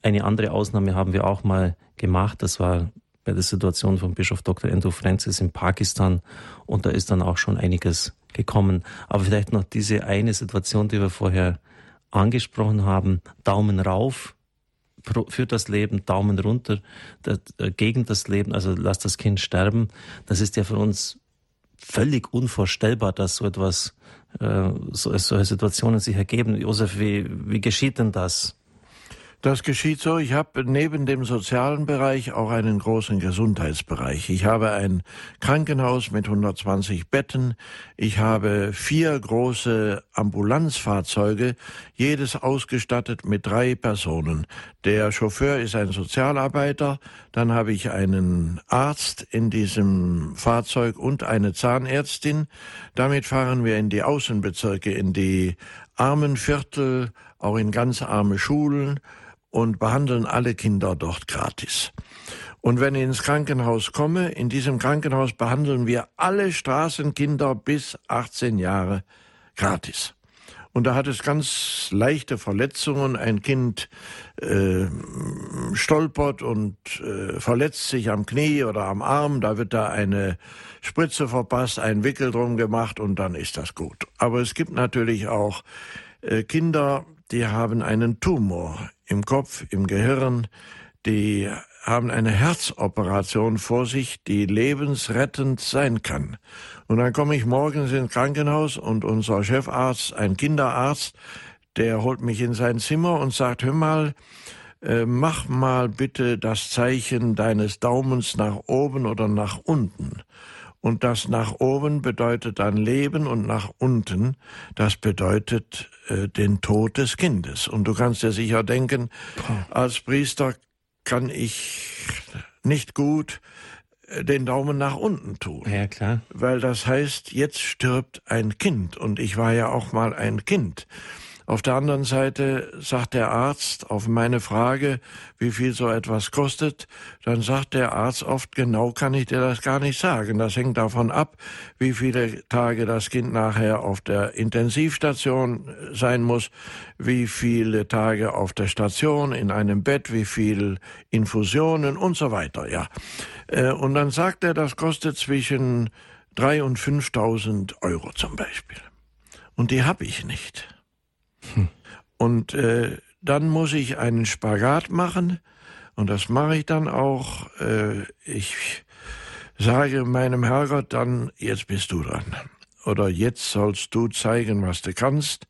Eine andere Ausnahme haben wir auch mal gemacht. Das war bei der Situation von Bischof Dr. Andrew Francis in Pakistan und da ist dann auch schon einiges gekommen. Aber vielleicht noch diese eine Situation, die wir vorher angesprochen haben, Daumen rauf für das Leben, Daumen runter äh, gegen das Leben, also lass das Kind sterben. Das ist ja für uns völlig unvorstellbar, dass so etwas, äh, so, solche Situationen sich ergeben. Josef, wie, wie geschieht denn das? Das geschieht so. Ich habe neben dem sozialen Bereich auch einen großen Gesundheitsbereich. Ich habe ein Krankenhaus mit 120 Betten. Ich habe vier große Ambulanzfahrzeuge, jedes ausgestattet mit drei Personen. Der Chauffeur ist ein Sozialarbeiter. Dann habe ich einen Arzt in diesem Fahrzeug und eine Zahnärztin. Damit fahren wir in die Außenbezirke, in die armen Viertel, auch in ganz arme Schulen und behandeln alle Kinder dort gratis. Und wenn ich ins Krankenhaus komme, in diesem Krankenhaus behandeln wir alle Straßenkinder bis 18 Jahre gratis. Und da hat es ganz leichte Verletzungen. Ein Kind äh, stolpert und äh, verletzt sich am Knie oder am Arm. Da wird da eine Spritze verpasst, ein Wickel drum gemacht und dann ist das gut. Aber es gibt natürlich auch äh, Kinder, die haben einen Tumor im Kopf, im Gehirn, die haben eine Herzoperation vor sich, die lebensrettend sein kann. Und dann komme ich morgens ins Krankenhaus und unser Chefarzt, ein Kinderarzt, der holt mich in sein Zimmer und sagt, hör mal, äh, mach mal bitte das Zeichen deines Daumens nach oben oder nach unten. Und das nach oben bedeutet dann Leben und nach unten, das bedeutet äh, den Tod des Kindes. Und du kannst dir sicher denken, als Priester kann ich nicht gut äh, den Daumen nach unten tun. Ja, klar. Weil das heißt, jetzt stirbt ein Kind. Und ich war ja auch mal ein Kind. Auf der anderen Seite sagt der Arzt auf meine Frage, wie viel so etwas kostet, dann sagt der Arzt oft, genau kann ich dir das gar nicht sagen. Das hängt davon ab, wie viele Tage das Kind nachher auf der Intensivstation sein muss, wie viele Tage auf der Station, in einem Bett, wie viel Infusionen und so weiter, ja. Äh, und dann sagt er, das kostet zwischen drei und 5.000 Euro zum Beispiel. Und die habe ich nicht. Hm. Und äh, dann muss ich einen Spagat machen und das mache ich dann auch. Äh, ich sage meinem Herrgott dann, jetzt bist du dran. Oder jetzt sollst du zeigen, was du kannst.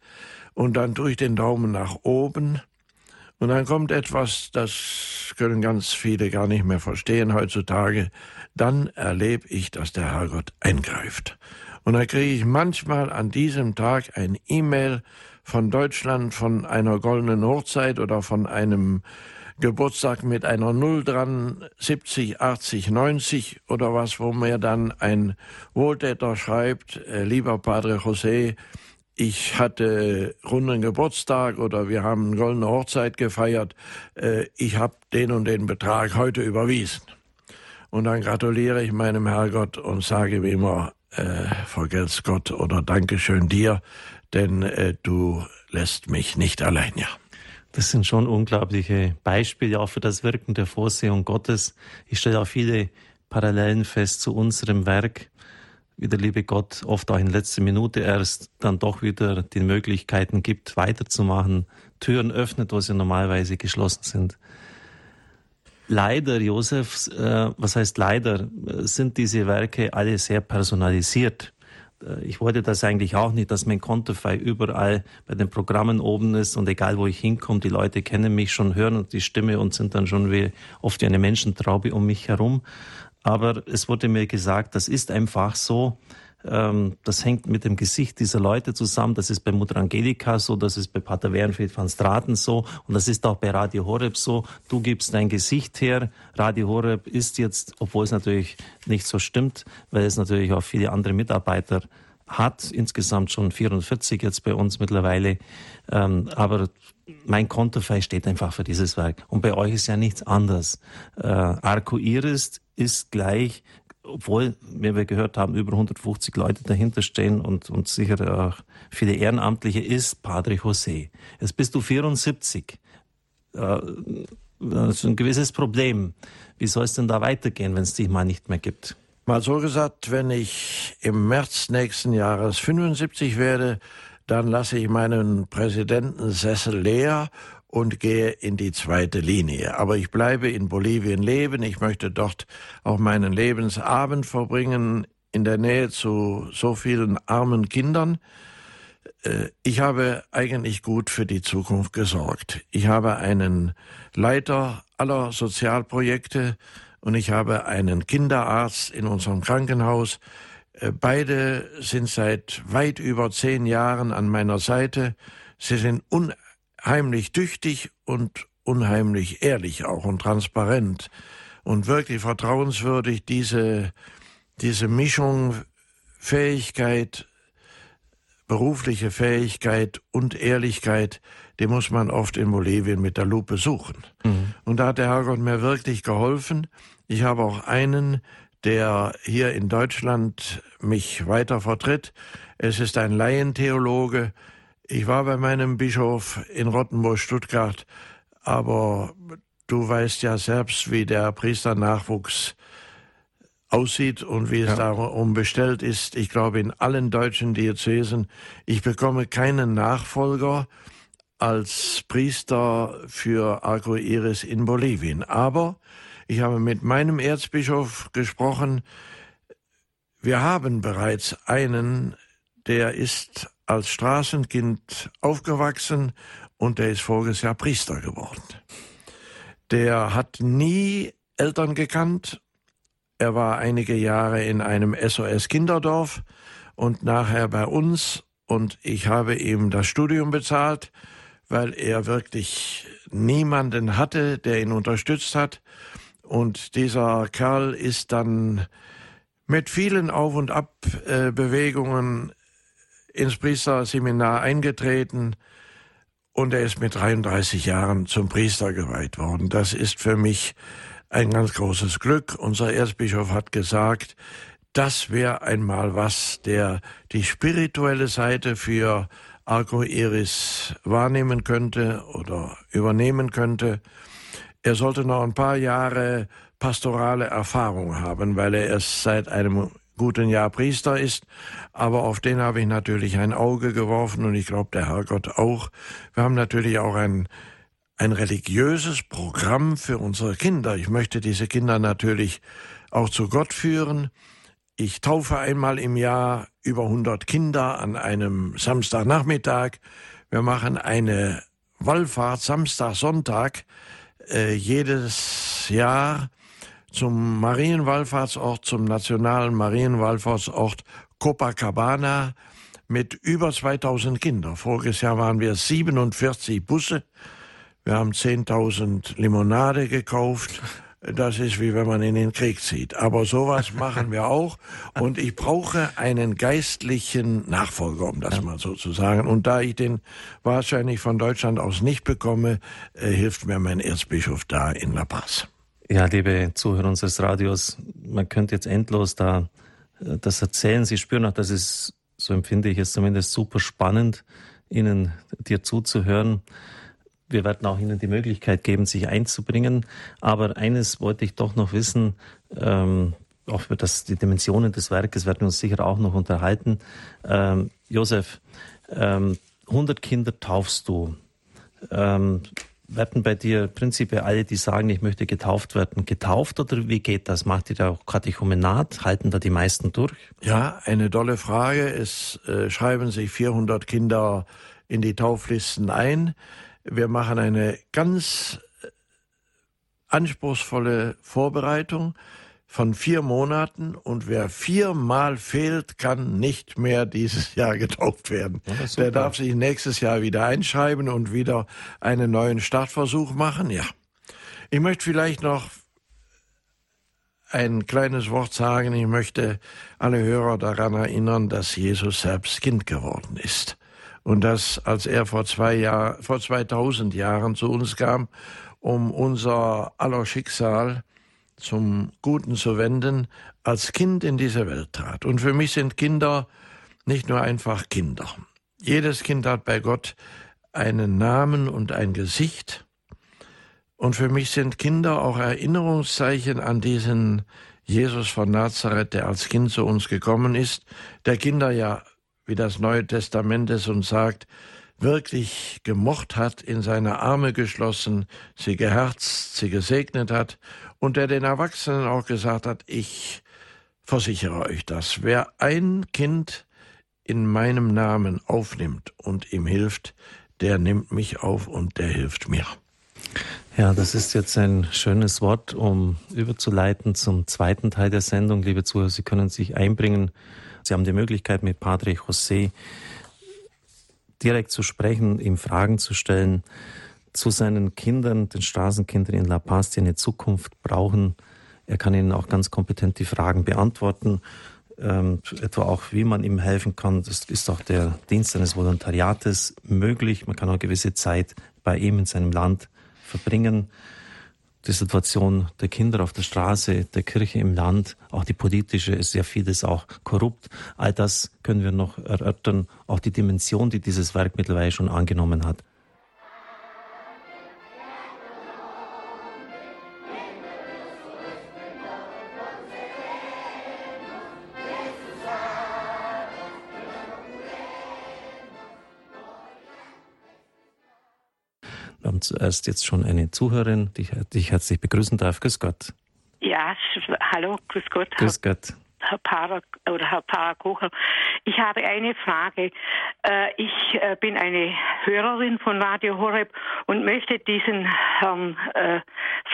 Und dann tue ich den Daumen nach oben. Und dann kommt etwas, das können ganz viele gar nicht mehr verstehen heutzutage. Dann erlebe ich, dass der Herrgott eingreift. Und dann kriege ich manchmal an diesem Tag ein E-Mail von Deutschland, von einer goldenen Hochzeit oder von einem Geburtstag mit einer Null dran, 70, 80, 90 oder was, wo mir dann ein Wohltäter schreibt, äh, lieber Padre José, ich hatte runden Geburtstag oder wir haben eine goldene Hochzeit gefeiert, äh, ich habe den und den Betrag heute überwiesen. Und dann gratuliere ich meinem Herrgott und sage wie immer, äh, vergelt's Gott oder Dankeschön dir, denn äh, du lässt mich nicht allein, ja. Das sind schon unglaubliche Beispiele auch für das Wirken der Vorsehung Gottes. Ich stelle auch viele Parallelen fest zu unserem Werk, wie der liebe Gott oft auch in letzter Minute erst dann doch wieder die Möglichkeiten gibt, weiterzumachen, Türen öffnet, wo sie normalerweise geschlossen sind. Leider, Josef, äh, was heißt leider, sind diese Werke alle sehr personalisiert. Äh, ich wollte das eigentlich auch nicht, dass mein Konterfei überall bei den Programmen oben ist und egal wo ich hinkomme, die Leute kennen mich schon, hören die Stimme und sind dann schon wie oft wie eine Menschentraube um mich herum. Aber es wurde mir gesagt, das ist einfach so, ähm, das hängt mit dem Gesicht dieser Leute zusammen. Das ist bei Mutter Angelika so, das ist bei Pater Wernfried van Straten so und das ist auch bei Radio Horeb so. Du gibst dein Gesicht her. Radio Horeb ist jetzt, obwohl es natürlich nicht so stimmt, weil es natürlich auch viele andere Mitarbeiter hat, insgesamt schon 44 jetzt bei uns mittlerweile. Ähm, aber mein Konterfei steht einfach für dieses Werk. Und bei euch ist ja nichts anders. Äh, Arco Iris ist gleich obwohl, wie wir gehört haben, über 150 Leute dahinter stehen und, und sicher auch viele Ehrenamtliche, ist Padre José. Jetzt bist du 74. Das ist ein gewisses Problem. Wie soll es denn da weitergehen, wenn es dich mal nicht mehr gibt? Mal so gesagt, wenn ich im März nächsten Jahres 75 werde, dann lasse ich meinen Präsidentensessel leer und gehe in die zweite Linie. Aber ich bleibe in Bolivien leben. Ich möchte dort auch meinen Lebensabend verbringen, in der Nähe zu so vielen armen Kindern. Äh, ich habe eigentlich gut für die Zukunft gesorgt. Ich habe einen Leiter aller Sozialprojekte und ich habe einen Kinderarzt in unserem Krankenhaus. Äh, beide sind seit weit über zehn Jahren an meiner Seite. Sie sind un heimlich tüchtig und unheimlich ehrlich auch und transparent und wirklich vertrauenswürdig diese, diese Mischung Fähigkeit, berufliche Fähigkeit und Ehrlichkeit, die muss man oft in Bolivien mit der Lupe suchen. Mhm. Und da hat der Herrgott mir wirklich geholfen. Ich habe auch einen, der hier in Deutschland mich weiter vertritt. Es ist ein Laientheologe, ich war bei meinem Bischof in Rottenburg-Stuttgart, aber du weißt ja selbst, wie der Priesternachwuchs aussieht und wie es ja. darum bestellt ist. Ich glaube, in allen deutschen Diözesen, ich bekomme keinen Nachfolger als Priester für Arco Iris in Bolivien. Aber ich habe mit meinem Erzbischof gesprochen. Wir haben bereits einen, der ist als Straßenkind aufgewachsen und der ist voriges Jahr Priester geworden. Der hat nie Eltern gekannt. Er war einige Jahre in einem SOS Kinderdorf und nachher bei uns und ich habe ihm das Studium bezahlt, weil er wirklich niemanden hatte, der ihn unterstützt hat. Und dieser Kerl ist dann mit vielen Auf- und Abbewegungen ins Priesterseminar eingetreten, und er ist mit 33 Jahren zum Priester geweiht worden. Das ist für mich ein ganz großes Glück. Unser Erzbischof hat gesagt, das wäre einmal was, der die spirituelle Seite für Arco Iris wahrnehmen könnte oder übernehmen könnte. Er sollte noch ein paar Jahre pastorale Erfahrung haben, weil er erst seit einem guten Jahr Priester ist. Aber auf den habe ich natürlich ein Auge geworfen und ich glaube, der Herrgott auch. Wir haben natürlich auch ein, ein religiöses Programm für unsere Kinder. Ich möchte diese Kinder natürlich auch zu Gott führen. Ich taufe einmal im Jahr über 100 Kinder an einem Samstagnachmittag. Wir machen eine Wallfahrt Samstag, Sonntag äh, jedes Jahr zum Marienwallfahrtsort, zum nationalen Marienwallfahrtsort Copacabana mit über 2000 Kindern. Voriges Jahr waren wir 47 Busse. Wir haben 10.000 Limonade gekauft. Das ist wie wenn man in den Krieg zieht. Aber sowas machen wir auch. Und ich brauche einen geistlichen Nachfolger, um das ja. mal so zu sagen. Und da ich den wahrscheinlich von Deutschland aus nicht bekomme, äh, hilft mir mein Erzbischof da in La Paz. Ja, liebe Zuhörer unseres Radios, man könnte jetzt endlos da das erzählen. Sie spüren auch, dass es, so empfinde ich es zumindest, super spannend, Ihnen dir zuzuhören. Wir werden auch Ihnen die Möglichkeit geben, sich einzubringen. Aber eines wollte ich doch noch wissen, ähm, auch über das, die Dimensionen des Werkes werden wir uns sicher auch noch unterhalten. Ähm, Josef, ähm, 100 Kinder taufst du. Ähm, werden bei dir prinzipiell alle, die sagen, ich möchte getauft werden, getauft oder wie geht das? Macht ihr da auch Katechumenat? Halten da die meisten durch? Ja, eine tolle Frage. Es äh, schreiben sich 400 Kinder in die Tauflisten ein. Wir machen eine ganz äh, anspruchsvolle Vorbereitung von vier Monaten und wer viermal fehlt, kann nicht mehr dieses Jahr getauft werden. Ja, Der darf sich nächstes Jahr wieder einschreiben und wieder einen neuen Startversuch machen. Ja. Ich möchte vielleicht noch ein kleines Wort sagen. Ich möchte alle Hörer daran erinnern, dass Jesus selbst Kind geworden ist. Und dass, als er vor zwei Jahr, vor 2000 Jahren zu uns kam, um unser aller Schicksal zum Guten zu wenden, als Kind in diese Welt trat. Und für mich sind Kinder nicht nur einfach Kinder. Jedes Kind hat bei Gott einen Namen und ein Gesicht. Und für mich sind Kinder auch Erinnerungszeichen an diesen Jesus von Nazareth, der als Kind zu uns gekommen ist, der Kinder ja, wie das Neue Testament es uns sagt, wirklich gemocht hat, in seine Arme geschlossen, sie geherzt, sie gesegnet hat und der den Erwachsenen auch gesagt hat, ich versichere euch das, wer ein Kind in meinem Namen aufnimmt und ihm hilft, der nimmt mich auf und der hilft mir. Ja, das ist jetzt ein schönes Wort, um überzuleiten zum zweiten Teil der Sendung. Liebe Zuhörer, Sie können sich einbringen. Sie haben die Möglichkeit, mit Padre José direkt zu sprechen, ihm Fragen zu stellen zu seinen Kindern, den Straßenkindern in La Paz, die eine Zukunft brauchen. Er kann ihnen auch ganz kompetent die Fragen beantworten, ähm, etwa auch, wie man ihm helfen kann. Das ist auch der Dienst eines Volontariates möglich. Man kann auch gewisse Zeit bei ihm in seinem Land verbringen. Die Situation der Kinder auf der Straße, der Kirche im Land, auch die politische, ist ja vieles auch korrupt. All das können wir noch erörtern. Auch die Dimension, die dieses Werk mittlerweile schon angenommen hat. Haben zuerst jetzt schon eine Zuhörerin, die, die ich herzlich begrüßen darf. Grüß Gott. Ja, hallo, grüß Gott. Grüß Gott. Herr Para oder Herr Parakocher. Ich habe eine Frage. Äh, ich äh, bin eine Hörerin von Radio Horeb und möchte diesen Herrn äh,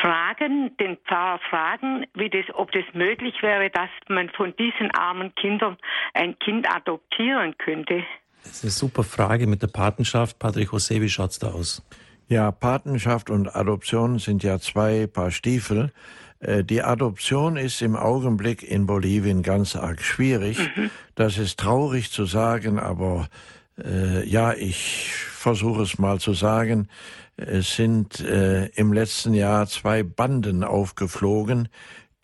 fragen, den Pfarrer fragen, wie das, ob das möglich wäre, dass man von diesen armen Kindern ein Kind adoptieren könnte. Das ist eine super Frage mit der Patenschaft. Patrick José, wie schaut's da aus? Ja, Patenschaft und Adoption sind ja zwei Paar Stiefel. Äh, die Adoption ist im Augenblick in Bolivien ganz arg schwierig. Mhm. Das ist traurig zu sagen, aber äh, ja, ich versuche es mal zu sagen, es sind äh, im letzten Jahr zwei Banden aufgeflogen,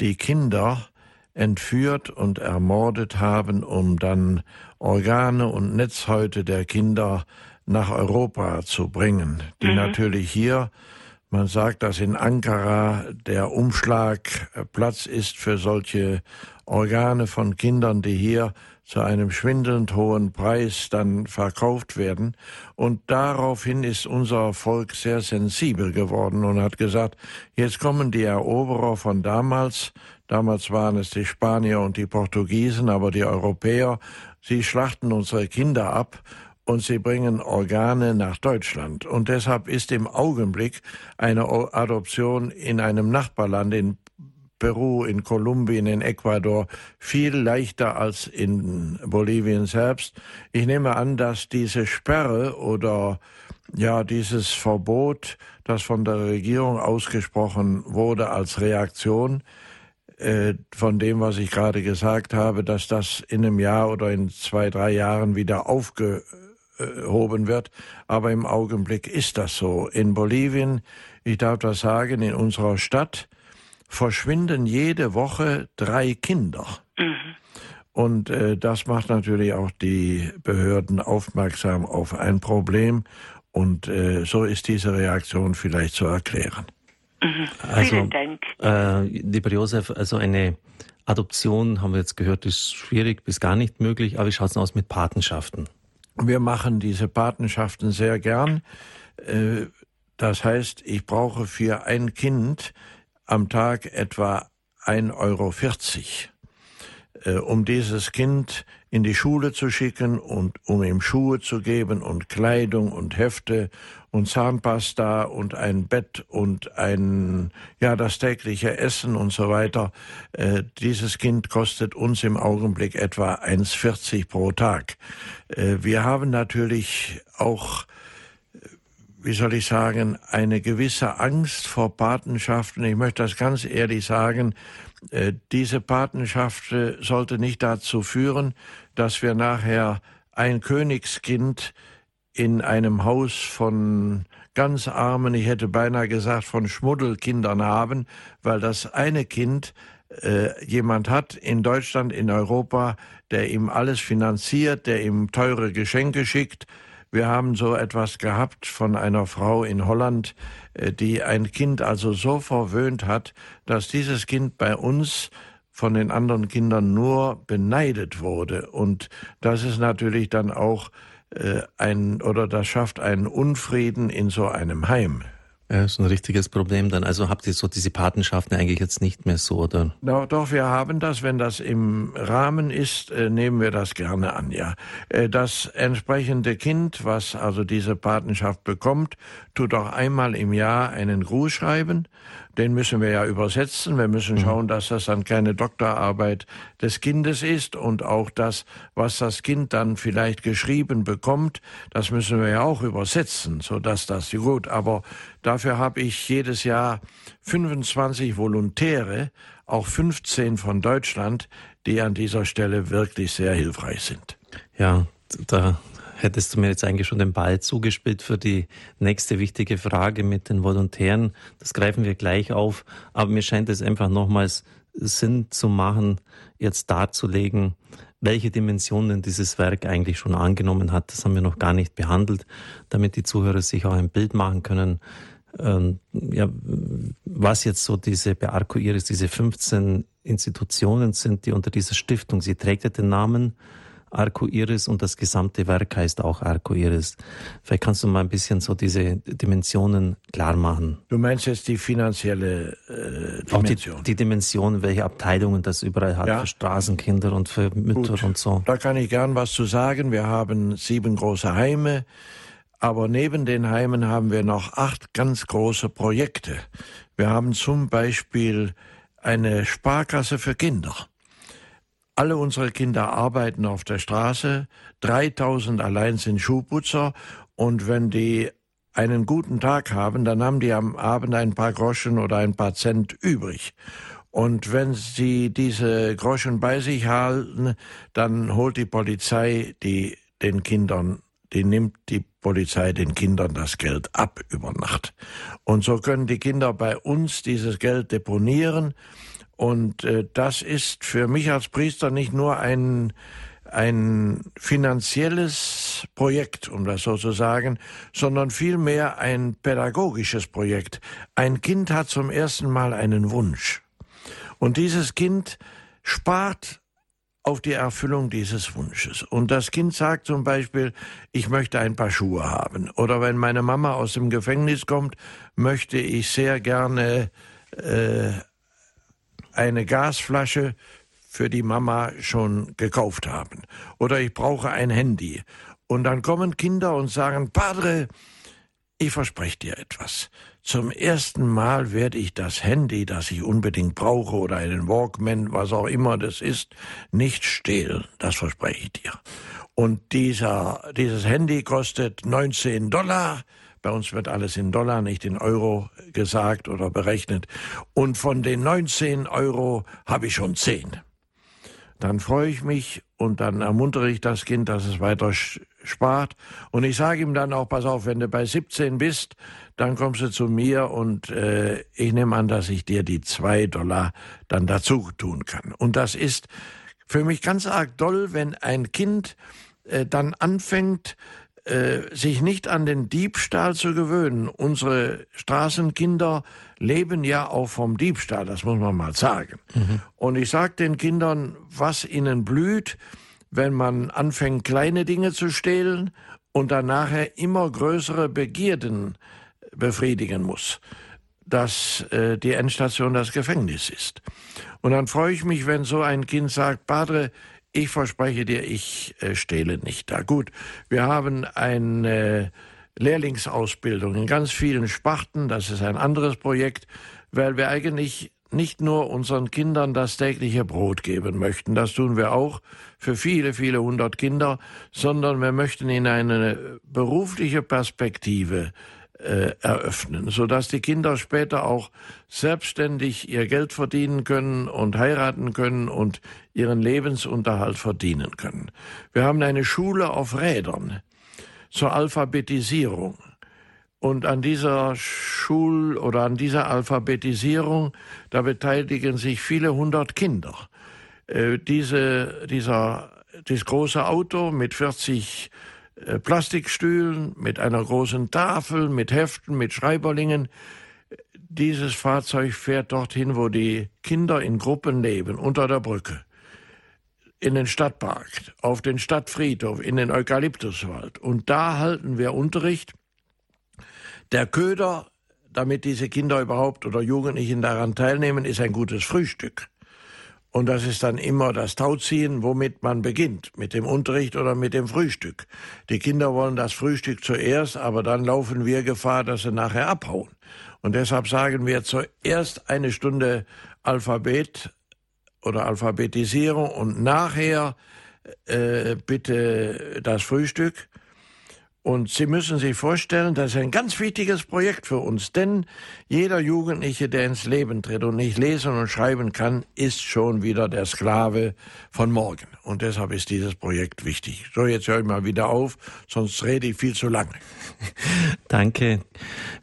die Kinder entführt und ermordet haben, um dann Organe und Netzhäute der Kinder nach Europa zu bringen, die mhm. natürlich hier man sagt, dass in Ankara der Umschlagplatz ist für solche Organe von Kindern, die hier zu einem schwindelnd hohen Preis dann verkauft werden. Und daraufhin ist unser Volk sehr sensibel geworden und hat gesagt, jetzt kommen die Eroberer von damals, damals waren es die Spanier und die Portugiesen, aber die Europäer, sie schlachten unsere Kinder ab und sie bringen Organe nach Deutschland. Und deshalb ist im Augenblick eine Adoption in einem Nachbarland, in Peru, in Kolumbien, in Ecuador viel leichter als in Bolivien selbst. Ich nehme an, dass diese Sperre oder ja, dieses Verbot, das von der Regierung ausgesprochen wurde als Reaktion, äh, von dem, was ich gerade gesagt habe, dass das in einem Jahr oder in zwei, drei Jahren wieder aufge erhoben wird. Aber im Augenblick ist das so. In Bolivien, ich darf das sagen, in unserer Stadt verschwinden jede Woche drei Kinder. Mhm. Und äh, das macht natürlich auch die Behörden aufmerksam auf ein Problem. Und äh, so ist diese Reaktion vielleicht zu erklären. Mhm. Also, Vielen Dank. Äh, lieber Josef, also eine Adoption, haben wir jetzt gehört, ist schwierig bis gar nicht möglich. Aber wie schaut es aus mit Patenschaften? Wir machen diese Patenschaften sehr gern. Äh, das heißt, ich brauche für ein Kind am Tag etwa 1,40 Euro, äh, um dieses Kind in die Schule zu schicken und um ihm Schuhe zu geben und Kleidung und Hefte und Zahnpasta und ein Bett und ein, ja, das tägliche Essen und so weiter. Äh, dieses Kind kostet uns im Augenblick etwa 1,40 pro Tag. Äh, wir haben natürlich auch äh, wie soll ich sagen, eine gewisse Angst vor Patenschaften. Ich möchte das ganz ehrlich sagen. Äh, diese Patenschaft sollte nicht dazu führen, dass wir nachher ein Königskind in einem Haus von ganz armen, ich hätte beinahe gesagt, von Schmuddelkindern haben, weil das eine Kind äh, jemand hat in Deutschland, in Europa, der ihm alles finanziert, der ihm teure Geschenke schickt. Wir haben so etwas gehabt von einer Frau in Holland, äh, die ein Kind also so verwöhnt hat, dass dieses Kind bei uns von den anderen Kindern nur beneidet wurde. Und das ist natürlich dann auch äh, ein oder das schafft einen Unfrieden in so einem Heim. Ja, ist ein richtiges Problem dann. Also habt ihr so diese Patenschaften eigentlich jetzt nicht mehr so, oder? No, doch, wir haben das. Wenn das im Rahmen ist, äh, nehmen wir das gerne an, ja. Äh, das entsprechende Kind, was also diese Patenschaft bekommt, tut auch einmal im Jahr einen Gruß schreiben den müssen wir ja übersetzen. Wir müssen mhm. schauen, dass das dann keine Doktorarbeit des Kindes ist und auch das, was das Kind dann vielleicht geschrieben bekommt, das müssen wir ja auch übersetzen, so dass das gut. Aber dafür habe ich jedes Jahr 25 Volontäre, auch 15 von Deutschland, die an dieser Stelle wirklich sehr hilfreich sind. Ja, da hättest du mir jetzt eigentlich schon den Ball zugespielt für die nächste wichtige Frage mit den Volontären. Das greifen wir gleich auf. Aber mir scheint es einfach nochmals Sinn zu machen, jetzt darzulegen, welche Dimensionen dieses Werk eigentlich schon angenommen hat. Das haben wir noch gar nicht behandelt, damit die Zuhörer sich auch ein Bild machen können, ähm, ja, was jetzt so diese Bearco Iris, diese 15 Institutionen sind, die unter dieser Stiftung, sie trägt ja den Namen Arco Iris und das gesamte Werk heißt auch Arco Iris. Vielleicht kannst du mal ein bisschen so diese Dimensionen klar machen. Du meinst jetzt die finanzielle äh, Dimension? Auch die, die, Dimension, welche Abteilungen das überall hat, ja. für Straßenkinder und für Mütter Gut. und so. Da kann ich gern was zu sagen. Wir haben sieben große Heime. Aber neben den Heimen haben wir noch acht ganz große Projekte. Wir haben zum Beispiel eine Sparkasse für Kinder. Alle unsere Kinder arbeiten auf der Straße, 3000 allein sind Schuhputzer und wenn die einen guten Tag haben, dann haben die am Abend ein paar Groschen oder ein paar Cent übrig. Und wenn sie diese Groschen bei sich halten, dann holt die Polizei die den Kindern die nimmt die Polizei den Kindern das Geld ab über Nacht. Und so können die Kinder bei uns dieses Geld deponieren. Und äh, das ist für mich als Priester nicht nur ein ein finanzielles Projekt, um das so zu sagen, sondern vielmehr ein pädagogisches Projekt. Ein Kind hat zum ersten Mal einen Wunsch. Und dieses Kind spart auf die Erfüllung dieses Wunsches. Und das Kind sagt zum Beispiel, ich möchte ein paar Schuhe haben. Oder wenn meine Mama aus dem Gefängnis kommt, möchte ich sehr gerne äh, eine Gasflasche für die Mama schon gekauft haben. Oder ich brauche ein Handy. Und dann kommen Kinder und sagen, Padre, ich verspreche dir etwas. Zum ersten Mal werde ich das Handy, das ich unbedingt brauche, oder einen Walkman, was auch immer das ist, nicht stehlen. Das verspreche ich dir. Und dieser, dieses Handy kostet 19 Dollar. Bei uns wird alles in Dollar, nicht in Euro gesagt oder berechnet. Und von den 19 Euro habe ich schon 10 dann freue ich mich und dann ermuntere ich das Kind, dass es weiter spart. Und ich sage ihm dann auch, pass auf, wenn du bei 17 bist, dann kommst du zu mir und äh, ich nehme an, dass ich dir die zwei Dollar dann dazu tun kann. Und das ist für mich ganz arg doll, wenn ein Kind äh, dann anfängt, sich nicht an den Diebstahl zu gewöhnen. Unsere Straßenkinder leben ja auch vom Diebstahl, das muss man mal sagen. Mhm. Und ich sage den Kindern, was ihnen blüht, wenn man anfängt, kleine Dinge zu stehlen und dann nachher immer größere Begierden befriedigen muss, dass äh, die Endstation das Gefängnis ist. Und dann freue ich mich, wenn so ein Kind sagt, Padre, ich verspreche dir, ich äh, stehle nicht da. Gut, wir haben eine Lehrlingsausbildung in ganz vielen Sparten. Das ist ein anderes Projekt, weil wir eigentlich nicht nur unseren Kindern das tägliche Brot geben möchten, das tun wir auch für viele, viele hundert Kinder, sondern wir möchten ihnen eine berufliche Perspektive äh, eröffnen, sodass die Kinder später auch selbstständig ihr Geld verdienen können und heiraten können und ihren Lebensunterhalt verdienen können. Wir haben eine Schule auf Rädern zur Alphabetisierung. Und an dieser Schul- oder an dieser Alphabetisierung, da beteiligen sich viele hundert Kinder. Äh, diese, dieser, dieses große Auto mit 40 äh, Plastikstühlen, mit einer großen Tafel, mit Heften, mit Schreiberlingen. Dieses Fahrzeug fährt dorthin, wo die Kinder in Gruppen leben, unter der Brücke, in den Stadtpark, auf den Stadtfriedhof, in den Eukalyptuswald. Und da halten wir Unterricht. Der Köder, damit diese Kinder überhaupt oder Jugendlichen daran teilnehmen, ist ein gutes Frühstück. Und das ist dann immer das Tauziehen, womit man beginnt, mit dem Unterricht oder mit dem Frühstück. Die Kinder wollen das Frühstück zuerst, aber dann laufen wir Gefahr, dass sie nachher abhauen. Und deshalb sagen wir zuerst eine Stunde Alphabet oder Alphabetisierung und nachher äh, bitte das Frühstück. Und Sie müssen sich vorstellen, das ist ein ganz wichtiges Projekt für uns, denn jeder Jugendliche, der ins Leben tritt und nicht lesen und schreiben kann, ist schon wieder der Sklave von morgen. Und deshalb ist dieses Projekt wichtig. So, jetzt höre ich mal wieder auf, sonst rede ich viel zu lange. Danke.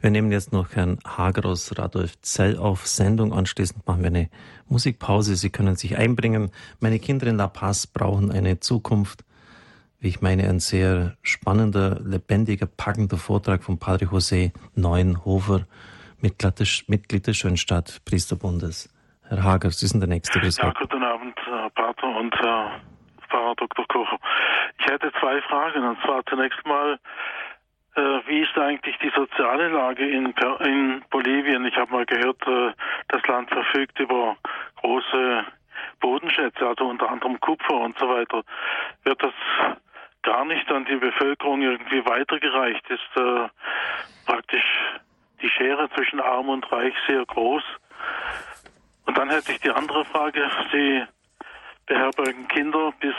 Wir nehmen jetzt noch Herrn Hager aus Radolf Zell auf Sendung. Anschließend machen wir eine Musikpause. Sie können sich einbringen. Meine Kinder in La Paz brauchen eine Zukunft wie ich meine, ein sehr spannender, lebendiger, packender Vortrag von Padre José Neuenhofer, Mitglied des Schönstadt Priesterbundes. Herr Hager, Sie sind der Nächste. Ja, guten Abend, Herr Pater und Herr Pfarrer Dr. Kocher. Ich hätte zwei Fragen. Und zwar zunächst mal, äh, wie ist eigentlich die soziale Lage in, in Bolivien? Ich habe mal gehört, äh, das Land verfügt über große Bodenschätze, also unter anderem Kupfer und so weiter. Wird das gar nicht an die Bevölkerung irgendwie weitergereicht, ist äh, praktisch die Schere zwischen Arm und Reich sehr groß. Und dann hätte ich die andere Frage, Sie beherbergen Kinder bis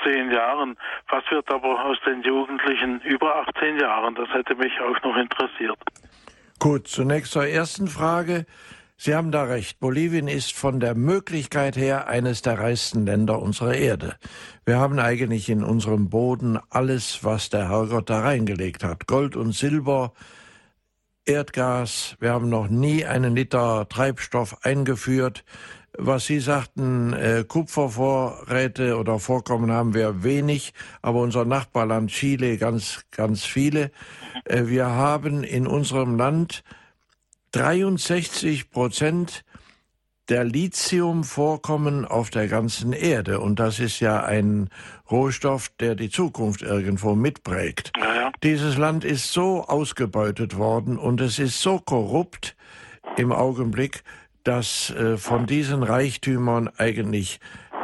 18 Jahren. Was wird aber aus den Jugendlichen über 18 Jahren? Das hätte mich auch noch interessiert. Gut, zunächst zur ersten Frage. Sie haben da recht. Bolivien ist von der Möglichkeit her eines der reichsten Länder unserer Erde. Wir haben eigentlich in unserem Boden alles, was der Herrgott da reingelegt hat. Gold und Silber, Erdgas. Wir haben noch nie einen Liter Treibstoff eingeführt. Was Sie sagten, äh, Kupfervorräte oder Vorkommen haben wir wenig, aber unser Nachbarland Chile ganz, ganz viele. Äh, wir haben in unserem Land 63 Prozent der Lithiumvorkommen auf der ganzen Erde. Und das ist ja ein Rohstoff, der die Zukunft irgendwo mitprägt. Ja, ja. Dieses Land ist so ausgebeutet worden und es ist so korrupt im Augenblick, dass äh, von diesen Reichtümern eigentlich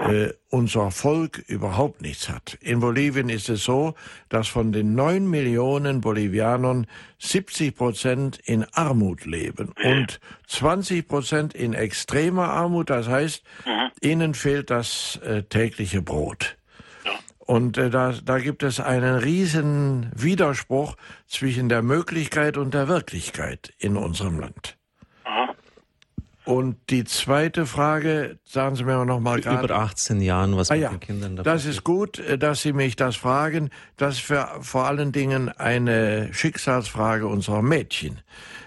äh, unser Volk überhaupt nichts hat. In Bolivien ist es so, dass von den neun Millionen Bolivianern 70 Prozent in Armut leben und 20 Prozent in extremer Armut. Das heißt, mhm. ihnen fehlt das äh, tägliche Brot. Und äh, da, da gibt es einen riesen Widerspruch zwischen der Möglichkeit und der Wirklichkeit in unserem Land. Und die zweite Frage, sagen Sie mir noch mal gerade. Über 18 Jahren, was ah, mit ja. den Kindern da Das ist gut, äh, dass Sie mich das fragen. Das ist vor allen Dingen eine Schicksalsfrage unserer Mädchen.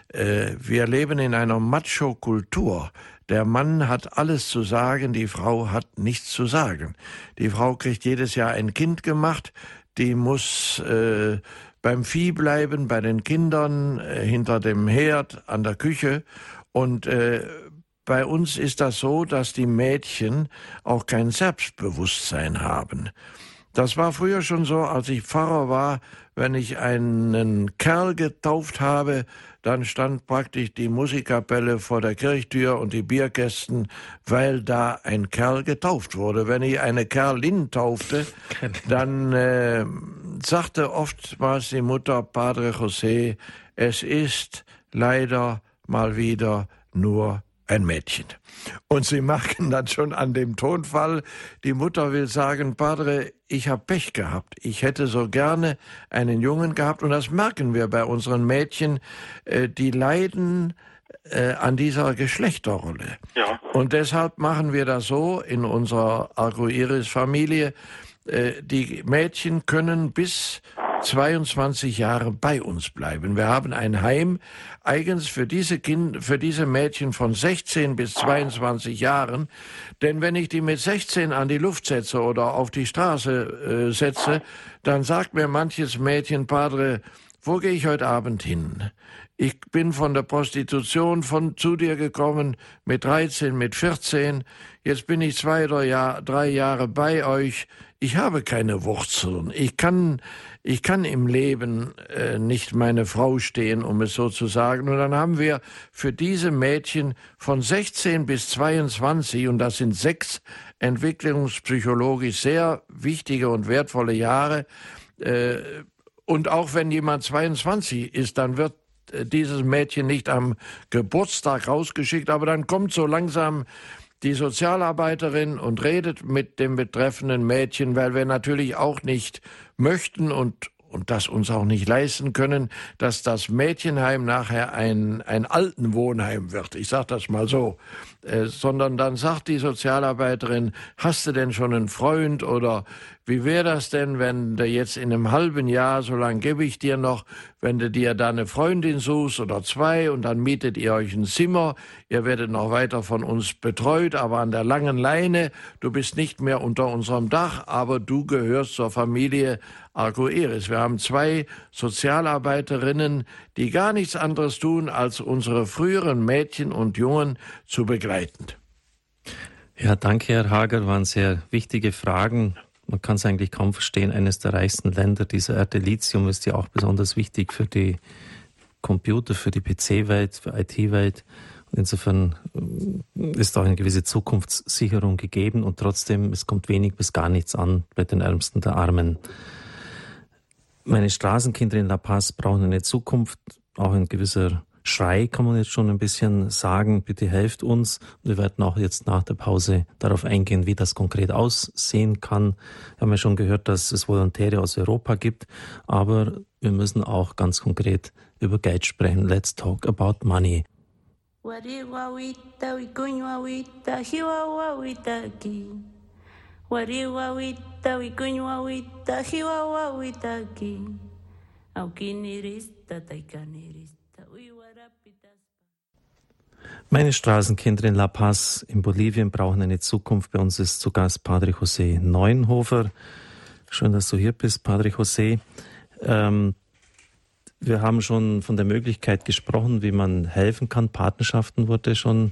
Äh, wir leben in einer Macho-Kultur. Der Mann hat alles zu sagen, die Frau hat nichts zu sagen. Die Frau kriegt jedes Jahr ein Kind gemacht, die muss äh, beim Vieh bleiben, bei den Kindern, äh, hinter dem Herd, an der Küche. Und äh, bei uns ist das so, dass die Mädchen auch kein Selbstbewusstsein haben. Das war früher schon so, als ich Pfarrer war, wenn ich einen Kerl getauft habe, dann stand praktisch die Musikkapelle vor der Kirchtür und die Bierkästen, weil da ein Kerl getauft wurde. Wenn ich eine Kerlin taufte, dann äh, sagte oftmals die Mutter Padre José, es ist leider mal wieder nur ein Mädchen. Und Sie merken dann schon an dem Tonfall, die Mutter will sagen, Padre, ich habe Pech gehabt. Ich hätte so gerne einen Jungen gehabt. Und das merken wir bei unseren Mädchen, äh, die leiden äh, an dieser Geschlechterrolle. Ja. Und deshalb machen wir das so in unserer Arcoiris-Familie. Äh, die Mädchen können bis 22 Jahre bei uns bleiben. Wir haben ein Heim eigens für diese Kind, für diese Mädchen von 16 bis 22 Jahren. Denn wenn ich die mit 16 an die Luft setze oder auf die Straße äh, setze, dann sagt mir manches Mädchen, Padre, wo gehe ich heute Abend hin? Ich bin von der Prostitution von zu dir gekommen mit 13, mit 14. Jetzt bin ich zwei oder Jahr, drei Jahre bei euch. Ich habe keine Wurzeln. Ich kann, ich kann im Leben äh, nicht meine Frau stehen, um es so zu sagen. Und dann haben wir für diese Mädchen von 16 bis 22, und das sind sechs entwicklungspsychologisch sehr wichtige und wertvolle Jahre, äh, und auch wenn jemand 22 ist, dann wird äh, dieses Mädchen nicht am Geburtstag rausgeschickt, aber dann kommt so langsam die Sozialarbeiterin und redet mit dem betreffenden Mädchen, weil wir natürlich auch nicht möchten und und das uns auch nicht leisten können, dass das Mädchenheim nachher ein, ein Altenwohnheim wird. Ich sage das mal so. Äh, sondern dann sagt die Sozialarbeiterin, hast du denn schon einen Freund oder wie wäre das denn, wenn du jetzt in einem halben Jahr, so lange gebe ich dir noch, wenn du dir da eine Freundin suchst oder zwei und dann mietet ihr euch ein Zimmer, ihr werdet noch weiter von uns betreut, aber an der langen Leine, du bist nicht mehr unter unserem Dach, aber du gehörst zur Familie Arco Eris. Wir haben zwei Sozialarbeiterinnen, die gar nichts anderes tun, als unsere früheren Mädchen und Jungen zu begleiten. Ja, danke, Herr Hager, waren sehr wichtige Fragen man kann es eigentlich kaum verstehen, eines der reichsten Länder dieser Erde. Lithium ist ja auch besonders wichtig für die Computer, für die PC-Welt, für IT-Welt. Insofern äh, ist auch eine gewisse Zukunftssicherung gegeben und trotzdem, es kommt wenig bis gar nichts an bei den Ärmsten der Armen. Meine Straßenkinder in La Paz brauchen eine Zukunft, auch ein gewisser Schrei, kann man jetzt schon ein bisschen sagen. Bitte helft uns. Wir werden auch jetzt nach der Pause darauf eingehen, wie das konkret aussehen kann. Wir haben ja schon gehört, dass es Volontäre aus Europa gibt, aber wir müssen auch ganz konkret über Geld sprechen. Let's talk about money. Wariwa wita Meine Straßenkinder in La Paz in Bolivien brauchen eine Zukunft. Bei uns ist zu Gast Padre José Neuenhofer. Schön, dass du hier bist, Padre José. Ähm, wir haben schon von der Möglichkeit gesprochen, wie man helfen kann. Patenschaften wurde schon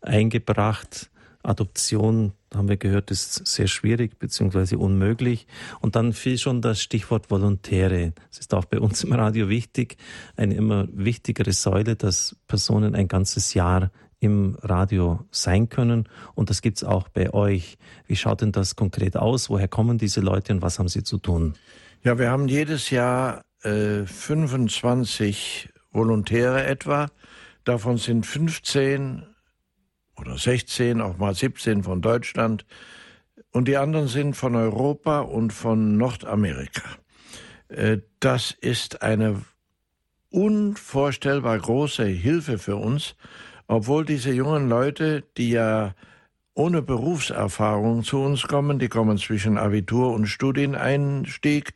eingebracht. Adoption, haben wir gehört, ist sehr schwierig bzw. unmöglich. Und dann fiel schon das Stichwort Volontäre. Es ist auch bei uns im Radio wichtig, eine immer wichtigere Säule, dass Personen ein ganzes Jahr im Radio sein können. Und das gibt's auch bei euch. Wie schaut denn das konkret aus? Woher kommen diese Leute und was haben sie zu tun? Ja, wir haben jedes Jahr äh, 25 Volontäre etwa. Davon sind 15 oder 16, auch mal 17 von Deutschland. Und die anderen sind von Europa und von Nordamerika. Äh, das ist eine unvorstellbar große Hilfe für uns, obwohl diese jungen Leute, die ja ohne Berufserfahrung zu uns kommen, die kommen zwischen Abitur und Studieneinstieg,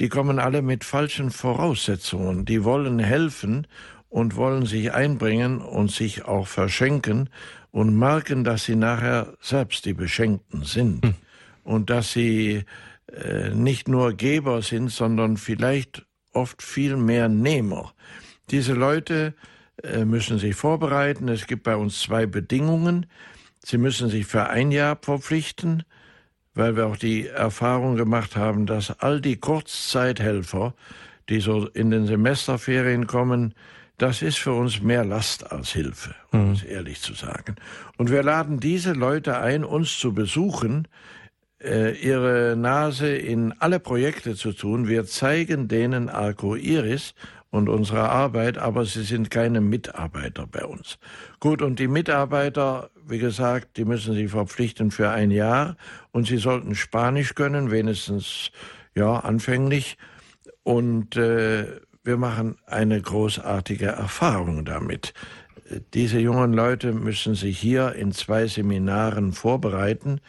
die kommen alle mit falschen Voraussetzungen. Die wollen helfen und wollen sich einbringen und sich auch verschenken und merken, dass sie nachher selbst die Beschenkten sind hm. und dass sie äh, nicht nur Geber sind, sondern vielleicht oft viel mehr Nehmer. Diese Leute äh, müssen sich vorbereiten. Es gibt bei uns zwei Bedingungen. Sie müssen sich für ein Jahr verpflichten weil wir auch die Erfahrung gemacht haben, dass all die Kurzzeithelfer, die so in den Semesterferien kommen, das ist für uns mehr Last als Hilfe, um mhm. es ehrlich zu sagen. Und wir laden diese Leute ein, uns zu besuchen, äh, ihre Nase in alle Projekte zu tun. Wir zeigen denen Arco Iris und unsere Arbeit, aber sie sind keine Mitarbeiter bei uns. Gut, und die Mitarbeiter, wie gesagt, die müssen sich verpflichten für ein Jahr und sie sollten Spanisch können, wenigstens ja anfänglich. Und äh, wir machen eine großartige Erfahrung damit. Diese jungen Leute müssen sich hier in zwei Seminaren vorbereiten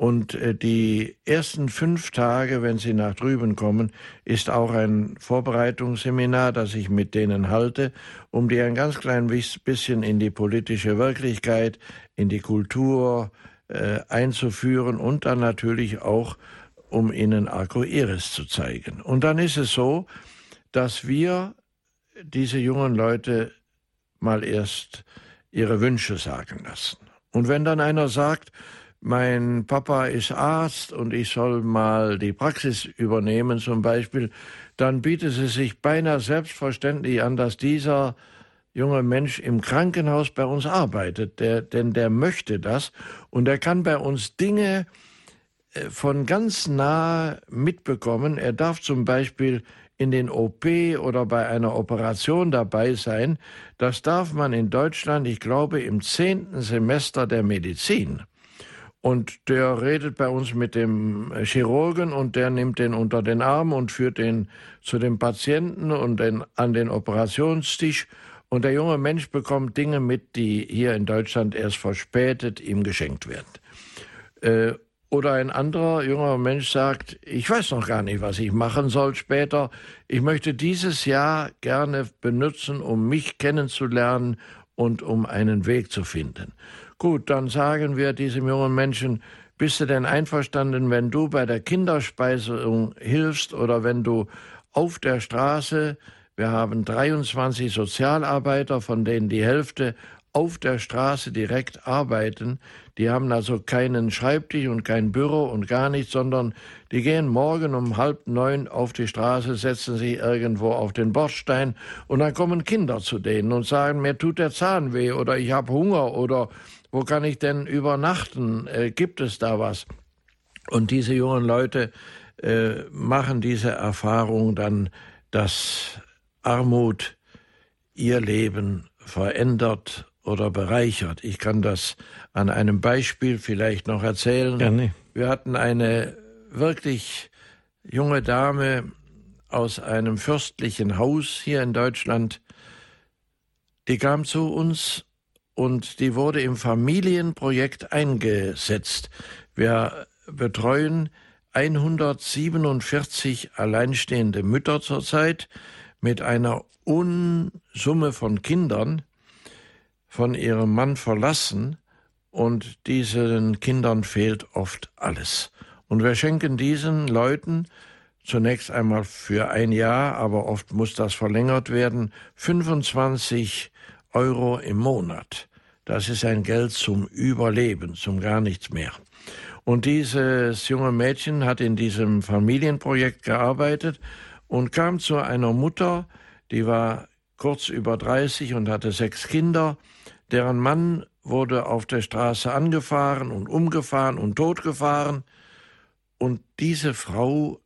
und äh, die ersten fünf Tage, wenn Sie nach drüben kommen, ist auch ein Vorbereitungsseminar, das ich mit denen halte, um die ein ganz klein bisschen in die politische Wirklichkeit, in die Kultur äh, einzuführen und dann natürlich auch, um ihnen Arco Iris zu zeigen. Und dann ist es so, dass wir diese jungen Leute mal erst ihre Wünsche sagen lassen. Und wenn dann einer sagt, mein Papa ist Arzt und ich soll mal die Praxis übernehmen zum Beispiel, dann bietet es sich beinahe selbstverständlich an, dass dieser junge Mensch im Krankenhaus bei uns arbeitet, der, denn der möchte das und er kann bei uns Dinge äh, von ganz nah mitbekommen. Er darf zum Beispiel in den OP oder bei einer Operation dabei sein. Das darf man in Deutschland, ich glaube, im zehnten Semester der Medizin. Und der redet bei uns mit dem Chirurgen und der nimmt den unter den Arm und führt den zu dem Patienten und den, an den Operationstisch. Und der junge Mensch bekommt Dinge mit, die hier in Deutschland erst verspätet ihm geschenkt werden. Oder ein anderer junger Mensch sagt, ich weiß noch gar nicht, was ich machen soll später. Ich möchte dieses Jahr gerne benutzen, um mich kennenzulernen und um einen Weg zu finden. Gut, dann sagen wir diesem jungen Menschen, bist du denn einverstanden, wenn du bei der Kinderspeisung hilfst oder wenn du auf der Straße, wir haben 23 Sozialarbeiter, von denen die Hälfte auf der Straße direkt arbeiten. Die haben also keinen Schreibtisch und kein Büro und gar nichts, sondern die gehen morgen um halb neun auf die Straße, setzen sich irgendwo auf den Bordstein und dann kommen Kinder zu denen und sagen, mir tut der Zahn weh oder ich habe Hunger oder wo kann ich denn übernachten? Äh, gibt es da was? Und diese jungen Leute äh, machen diese Erfahrung dann, dass Armut ihr Leben verändert oder bereichert. Ich kann das an einem Beispiel vielleicht noch erzählen. Gerne. Wir hatten eine wirklich junge Dame aus einem fürstlichen Haus hier in Deutschland, die kam zu uns und die wurde im Familienprojekt eingesetzt. Wir betreuen 147 alleinstehende Mütter zurzeit mit einer Unsumme von Kindern von ihrem Mann verlassen und diesen Kindern fehlt oft alles. Und wir schenken diesen Leuten zunächst einmal für ein Jahr, aber oft muss das verlängert werden, 25 Euro im Monat. Das ist ein Geld zum Überleben, zum gar nichts mehr. Und dieses junge Mädchen hat in diesem Familienprojekt gearbeitet und kam zu einer Mutter, die war kurz über 30 und hatte sechs Kinder, deren Mann wurde auf der Straße angefahren und umgefahren und totgefahren. Und diese Frau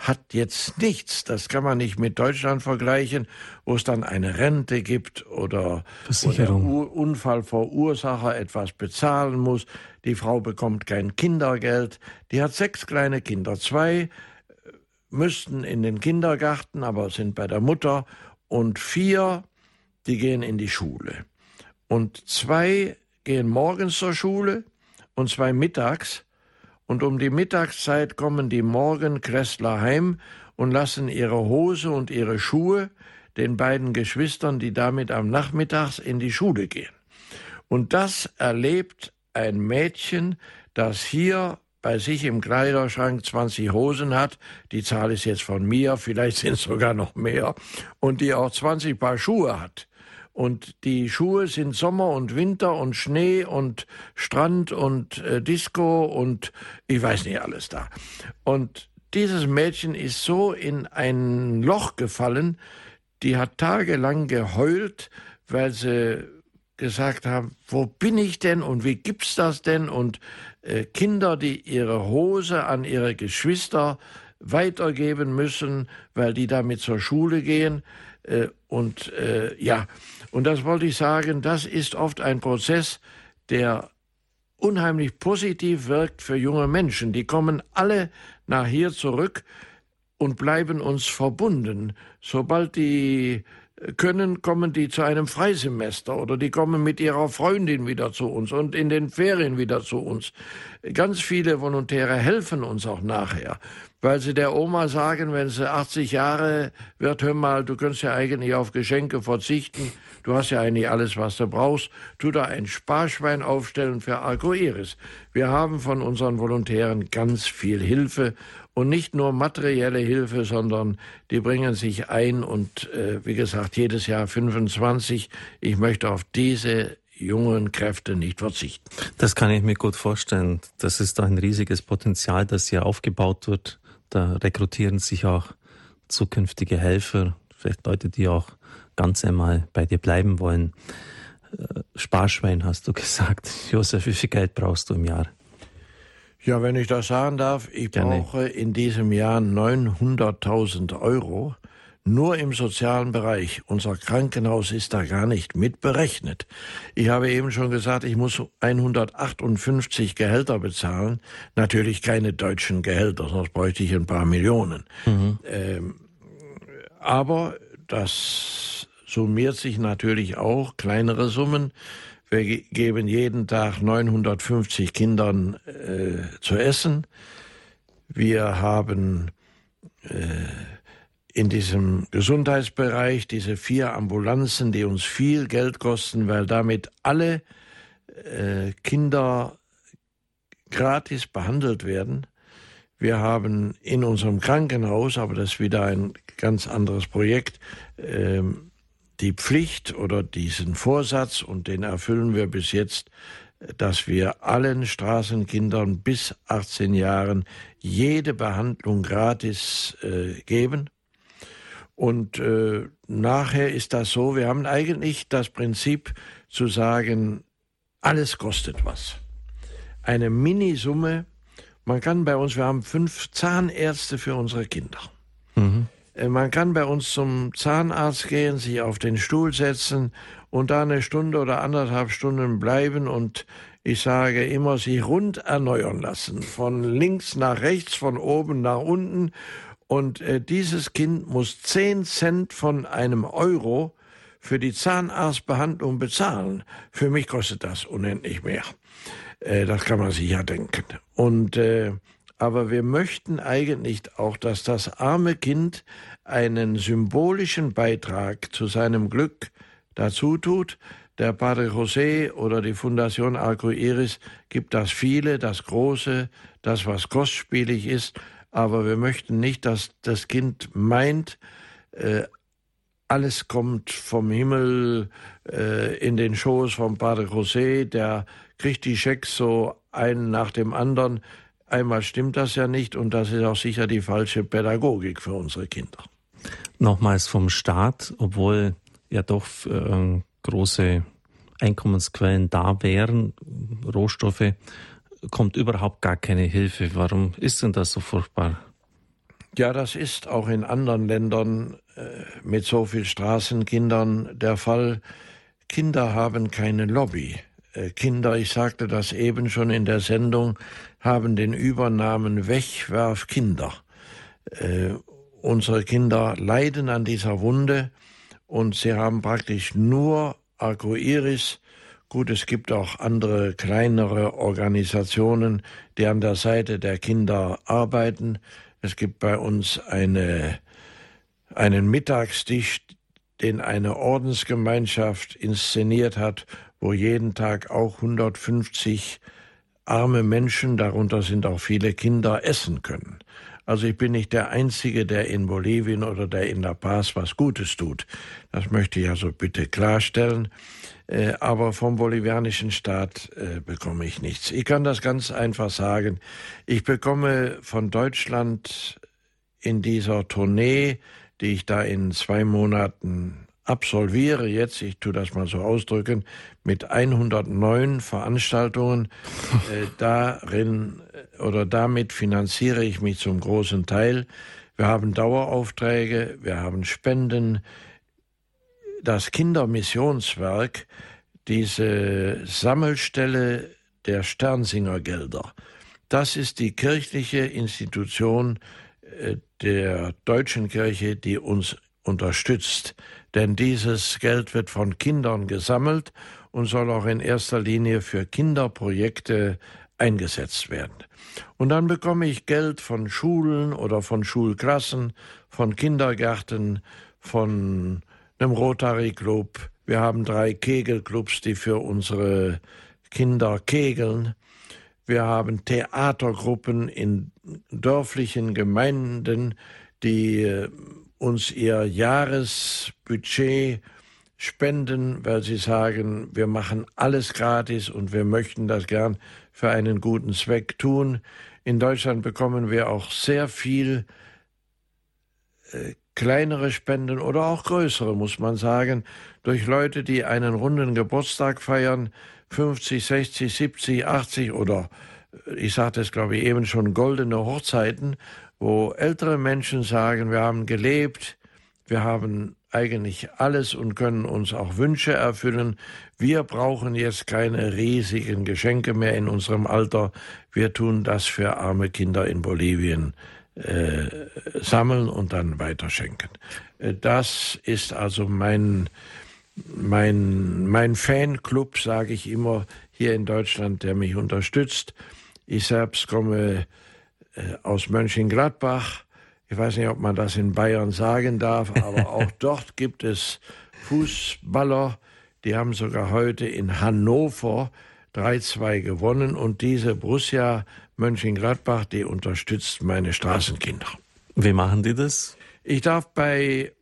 hat jetzt nichts. Das kann man nicht mit Deutschland vergleichen, wo es dann eine Rente gibt oder wo der Unfallverursacher etwas bezahlen muss. Die Frau bekommt kein Kindergeld. Die hat sechs kleine Kinder. Zwei äh, müssten in den Kindergarten, aber sind bei der Mutter. Und vier, die gehen in die Schule. Und zwei gehen morgens zur Schule und zwei mittags und um die Mittagszeit kommen die Morgenklässler heim und lassen ihre Hose und ihre Schuhe den beiden Geschwistern, die damit am Nachmittags in die Schule gehen. Und das erlebt ein Mädchen, das hier bei sich im Kleiderschrank 20 Hosen hat, die Zahl ist jetzt von mir, vielleicht sind es sogar noch mehr, und die auch 20 Paar Schuhe hat. Und die Schuhe sind Sommer und Winter und Schnee und Strand und äh, Disco und ich weiß nicht alles da. Und dieses Mädchen ist so in ein Loch gefallen, die hat tagelang geheult, weil sie gesagt haben, wo bin ich denn und wie gibt's das denn? Und äh, Kinder, die ihre Hose an ihre Geschwister weitergeben müssen, weil die damit zur Schule gehen. Äh, und äh, ja, und das wollte ich sagen, das ist oft ein Prozess, der unheimlich positiv wirkt für junge Menschen. Die kommen alle nach hier zurück und bleiben uns verbunden. Sobald die können, kommen die zu einem Freisemester oder die kommen mit ihrer Freundin wieder zu uns und in den Ferien wieder zu uns. Ganz viele Volontäre helfen uns auch nachher, weil sie der Oma sagen, wenn sie 80 Jahre wird, hör mal, du kannst ja eigentlich auf Geschenke verzichten, du hast ja eigentlich alles, was du brauchst, tu da ein Sparschwein aufstellen für Arcoiris. Wir haben von unseren Volontären ganz viel Hilfe und nicht nur materielle Hilfe, sondern die bringen sich ein und äh, wie gesagt, jedes Jahr 25. Ich möchte auf diese jungen Kräfte nicht verzichten. Das kann ich mir gut vorstellen. Das ist ein riesiges Potenzial, das hier aufgebaut wird. Da rekrutieren sich auch zukünftige Helfer, vielleicht Leute, die auch ganz einmal bei dir bleiben wollen. Äh, Sparschwein hast du gesagt. Josef, wie viel Geld brauchst du im Jahr? Ja, wenn ich das sagen darf, ich Gerne. brauche in diesem Jahr 900.000 Euro nur im sozialen Bereich. Unser Krankenhaus ist da gar nicht mit berechnet. Ich habe eben schon gesagt, ich muss 158 Gehälter bezahlen. Natürlich keine deutschen Gehälter, sonst bräuchte ich ein paar Millionen. Mhm. Ähm, aber das summiert sich natürlich auch kleinere Summen. Wir geben jeden Tag 950 Kindern äh, zu essen. Wir haben äh, in diesem Gesundheitsbereich diese vier Ambulanzen, die uns viel Geld kosten, weil damit alle äh, Kinder gratis behandelt werden. Wir haben in unserem Krankenhaus, aber das ist wieder ein ganz anderes Projekt, ähm, die Pflicht oder diesen Vorsatz, und den erfüllen wir bis jetzt, dass wir allen Straßenkindern bis 18 Jahren jede Behandlung gratis äh, geben. Und äh, nachher ist das so, wir haben eigentlich das Prinzip zu sagen, alles kostet was. Eine Minisumme, man kann bei uns, wir haben fünf Zahnärzte für unsere Kinder. Mhm. Man kann bei uns zum Zahnarzt gehen, sich auf den Stuhl setzen und da eine Stunde oder anderthalb Stunden bleiben und ich sage immer, sich rund erneuern lassen. Von links nach rechts, von oben nach unten. Und äh, dieses Kind muss zehn Cent von einem Euro für die Zahnarztbehandlung bezahlen. Für mich kostet das unendlich mehr. Äh, das kann man sich ja denken. Und äh, aber wir möchten eigentlich auch, dass das arme Kind einen symbolischen Beitrag zu seinem Glück dazu tut. Der Padre José oder die Fundation Arco Iris gibt das viele, das Große, das, was kostspielig ist. Aber wir möchten nicht, dass das Kind meint, äh, alles kommt vom Himmel äh, in den Schoß vom Padre José, der kriegt die Schecks so einen nach dem anderen. Einmal stimmt das ja nicht und das ist auch sicher die falsche Pädagogik für unsere Kinder. Nochmals vom Staat, obwohl ja doch äh, große Einkommensquellen da wären, Rohstoffe, kommt überhaupt gar keine Hilfe. Warum ist denn das so furchtbar? Ja, das ist auch in anderen Ländern äh, mit so viel Straßenkindern der Fall. Kinder haben keine Lobby. Äh, Kinder, ich sagte das eben schon in der Sendung, haben den Übernamen Wegwerfkinder. Äh, unsere Kinder leiden an dieser Wunde und sie haben praktisch nur Arcoiris. Gut, es gibt auch andere kleinere Organisationen, die an der Seite der Kinder arbeiten. Es gibt bei uns eine, einen Mittagstisch, den eine Ordensgemeinschaft inszeniert hat, wo jeden Tag auch 150 arme Menschen, darunter sind auch viele Kinder, essen können. Also ich bin nicht der Einzige, der in Bolivien oder der in La Paz was Gutes tut. Das möchte ich also bitte klarstellen. Äh, aber vom bolivianischen Staat äh, bekomme ich nichts. Ich kann das ganz einfach sagen. Ich bekomme von Deutschland in dieser Tournee, die ich da in zwei Monaten absolviere jetzt, ich tue das mal so ausdrücken, mit 109 Veranstaltungen. Äh, darin äh, oder damit finanziere ich mich zum großen Teil. Wir haben Daueraufträge, wir haben Spenden. Das Kindermissionswerk, diese Sammelstelle der Sternsingergelder, das ist die kirchliche Institution äh, der deutschen Kirche, die uns unterstützt denn dieses Geld wird von Kindern gesammelt und soll auch in erster Linie für Kinderprojekte eingesetzt werden. Und dann bekomme ich Geld von Schulen oder von Schulklassen, von Kindergärten, von einem Rotary Club. Wir haben drei Kegelclubs, die für unsere Kinder kegeln. Wir haben Theatergruppen in dörflichen Gemeinden, die äh, uns ihr Jahresbudget spenden, weil sie sagen, wir machen alles gratis und wir möchten das gern für einen guten Zweck tun. In Deutschland bekommen wir auch sehr viel äh, kleinere Spenden oder auch größere, muss man sagen, durch Leute, die einen runden Geburtstag feiern, 50, 60, 70, 80 oder äh, ich sagte es, glaube ich, eben schon goldene Hochzeiten wo ältere Menschen sagen, wir haben gelebt, wir haben eigentlich alles und können uns auch Wünsche erfüllen. Wir brauchen jetzt keine riesigen Geschenke mehr in unserem Alter. Wir tun das für arme Kinder in Bolivien äh, sammeln und dann weiterschenken. Äh, das ist also mein, mein, mein Fanclub, sage ich immer, hier in Deutschland, der mich unterstützt. Ich selbst komme aus Mönchengladbach. Ich weiß nicht, ob man das in Bayern sagen darf, aber auch dort gibt es Fußballer, die haben sogar heute in Hannover 3-2 gewonnen und diese Borussia Mönchengladbach, die unterstützt meine Straßenkinder. Wie machen die das? Ich darf bei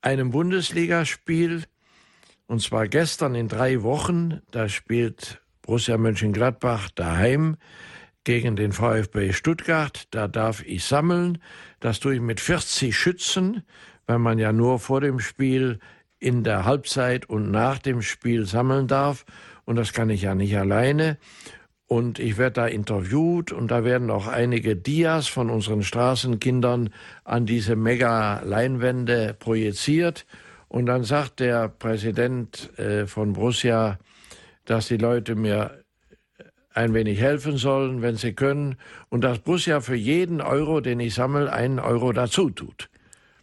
einem Bundesligaspiel, und zwar gestern in drei Wochen, da spielt Borussia Mönchengladbach daheim gegen den VfB Stuttgart. Da darf ich sammeln. Das tue ich mit 40 Schützen, weil man ja nur vor dem Spiel in der Halbzeit und nach dem Spiel sammeln darf. Und das kann ich ja nicht alleine. Und ich werde da interviewt und da werden auch einige Dias von unseren Straßenkindern an diese Mega-Leinwände projiziert. Und dann sagt der Präsident äh, von Borussia, dass die Leute mir ein wenig helfen sollen, wenn sie können, und dass Bus ja für jeden Euro, den ich sammle, einen Euro dazu tut.